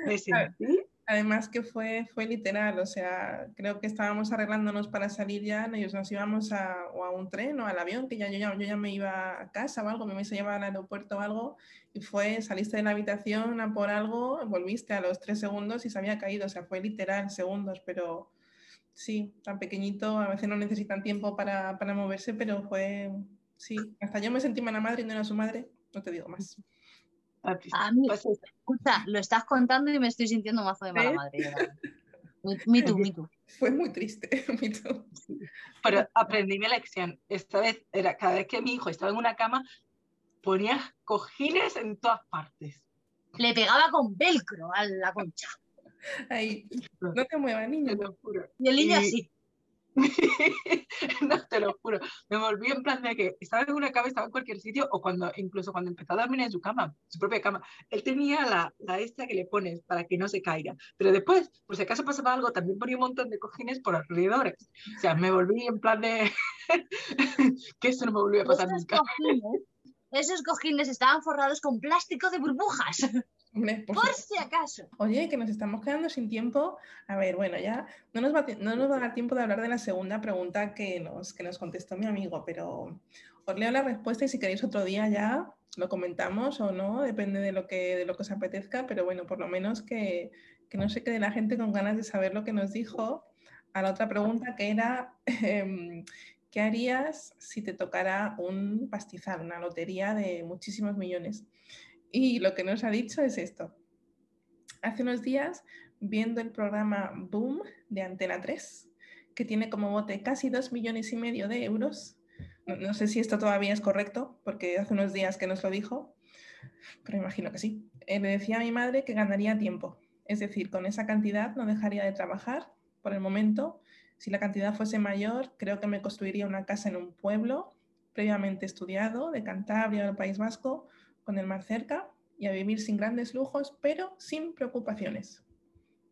Me sentí Además que fue, fue literal, o sea, creo que estábamos arreglándonos para salir ya, nos íbamos a, a un tren o al avión, que ya yo, ya yo ya me iba a casa o algo, me a llevar al aeropuerto o algo, y fue, saliste de la habitación a por algo, volviste a los tres segundos y se había caído, o sea, fue literal, segundos, pero sí, tan pequeñito, a veces no necesitan tiempo para, para moverse, pero fue, sí, hasta yo me sentí mala madre y no era su madre, no te digo más. A mí, pues escucha, lo estás contando y me estoy sintiendo mazo de mala madre. Mi tú, mi tú. Fue muy triste, mi Pero aprendí mi lección. Esta vez era cada vez que mi hijo estaba en una cama, ponía cojines en todas partes. Le pegaba con velcro a la concha. Ahí, no te muevas, niño. Y el niño así. no, te lo juro. Me volví en plan de que estaba en una cama, estaba en cualquier sitio, o cuando, incluso cuando empezó a dormir en su cama, su propia cama. Él tenía la, la esta que le pones para que no se caiga. Pero después, por si acaso pasaba algo, también ponía un montón de cojines por alrededor. O sea, me volví en plan de que eso no me volvió a pasar nunca. cojines, esos cojines estaban forrados con plástico de burbujas, por si acaso. Oye, que nos estamos quedando sin tiempo. A ver, bueno, ya no nos va a, ti- no nos va a dar tiempo de hablar de la segunda pregunta que nos, que nos contestó mi amigo, pero os leo la respuesta y si queréis otro día ya lo comentamos o no, depende de lo que, de lo que os apetezca, pero bueno, por lo menos que, que no se quede la gente con ganas de saber lo que nos dijo a la otra pregunta que era, em, ¿qué harías si te tocara un pastizal, una lotería de muchísimos millones? Y lo que nos ha dicho es esto. Hace unos días, viendo el programa Boom de Antena 3, que tiene como bote casi dos millones y medio de euros, no, sé si esto todavía es correcto, porque hace unos días que nos lo dijo, pero imagino que sí. Eh, le decía a mi madre que ganaría tiempo, es decir, con esa cantidad no dejaría de trabajar por el momento. Si la cantidad fuese mayor, creo que me construiría una casa en un pueblo previamente estudiado de Cantabria o del País Vasco, con el mar cerca y a vivir sin grandes lujos, pero sin preocupaciones.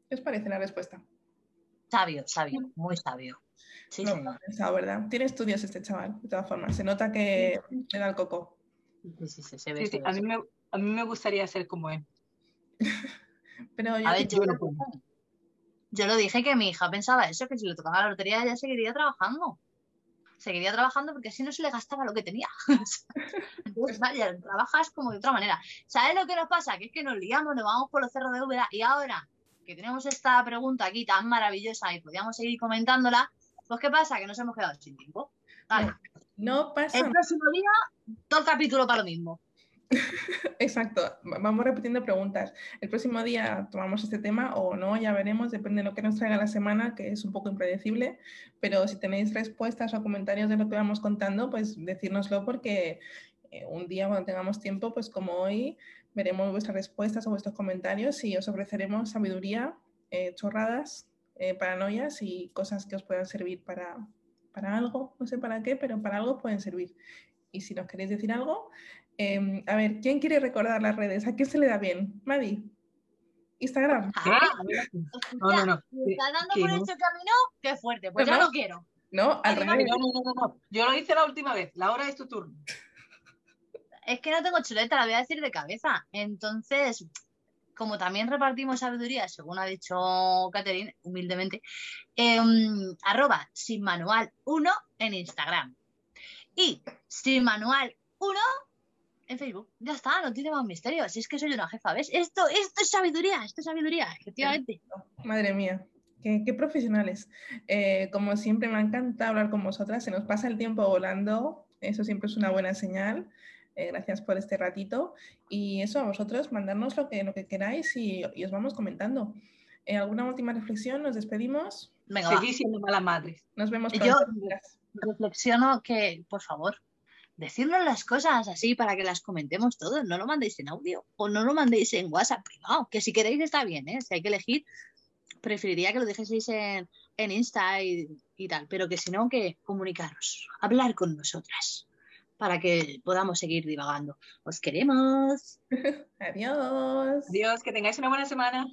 ¿Qué os parece la respuesta? Sabio, sabio, muy sabio. Sí, No, señor. lo he pensado, ¿verdad? Tiene estudios este chaval, de todas formas. Se nota que le da el coco. Sí, sí, sí, se ve, Sí, se sí, ve, a, mí me, a mí me gustaría ser como él. Pero yo A ver, yo. Yo lo dije que mi hija pensaba eso, que si le tocaba la lotería ella seguiría trabajando. Seguiría trabajando porque así no se le gastaba lo que tenía. Entonces, vaya, trabajas como de otra manera. ¿Sabes lo que nos pasa? Que es que nos liamos, nos vamos por los cerros de Úbeda y ahora que tenemos esta pregunta aquí tan maravillosa y podíamos seguir comentándola, pues ¿qué pasa? Que nos hemos quedado sin tiempo. Vale. no pasa El próximo día, todo el capítulo para lo mismo. Exacto, va- vamos repitiendo preguntas. El próximo día tomamos este tema o no, ya veremos, depende de lo que nos traiga la semana, que es un poco impredecible, pero si tenéis respuestas o comentarios de lo que vamos contando, pues decírnoslo porque eh, un día cuando tengamos tiempo, pues como hoy, veremos vuestras respuestas o vuestros comentarios y os ofreceremos sabiduría, eh, chorradas, eh, paranoias y cosas que os puedan servir para, para algo, no sé para qué, pero para algo pueden servir. Y si nos queréis decir algo, eh, a ver, ¿quién quiere recordar las redes? ¿A quién se le da bien? Madi. Instagram. Ah, No, no, no. ¿Me está dando por no. hecho camino? ¡Qué fuerte! Pues No, ya no. lo quiero. No, al revés. No, no, no, no, no. Yo lo hice la última vez. La hora es tu turno. Es que no tengo chuleta, la voy a decir de cabeza. Entonces, como también repartimos sabiduría, según ha dicho Catherine, humildemente, em, arroba sin manual 1 en Instagram. Y sin manual 1 en Facebook. Ya está, no tiene más misterio. Si es que soy una jefa, ¿ves? Esto, esto es sabiduría, esto es sabiduría, efectivamente. Madre mía, qué, qué profesionales. Eh, como siempre, me ha encantado hablar con vosotras. Se nos pasa el tiempo volando. Eso siempre es una buena señal. Eh, gracias por este ratito. Y eso, a vosotros, mandarnos lo que, lo que queráis y, y os vamos comentando. Eh, ¿Alguna última reflexión? Nos despedimos. Venga, va. Seguí siendo malas madres. Nos vemos Yo- pronto. chicas. reflexiono que, por favor, decirnos las cosas así para que las comentemos todos. No lo mandéis en audio o no lo mandéis en WhatsApp privado, que si queréis está bien, ¿eh? Si hay que elegir, preferiría que lo dejeseis en, en Insta y, y tal, pero que si no, que comunicaros, hablar con nosotras para que podamos seguir divagando. Os queremos. Adiós. Adiós, que tengáis una buena semana.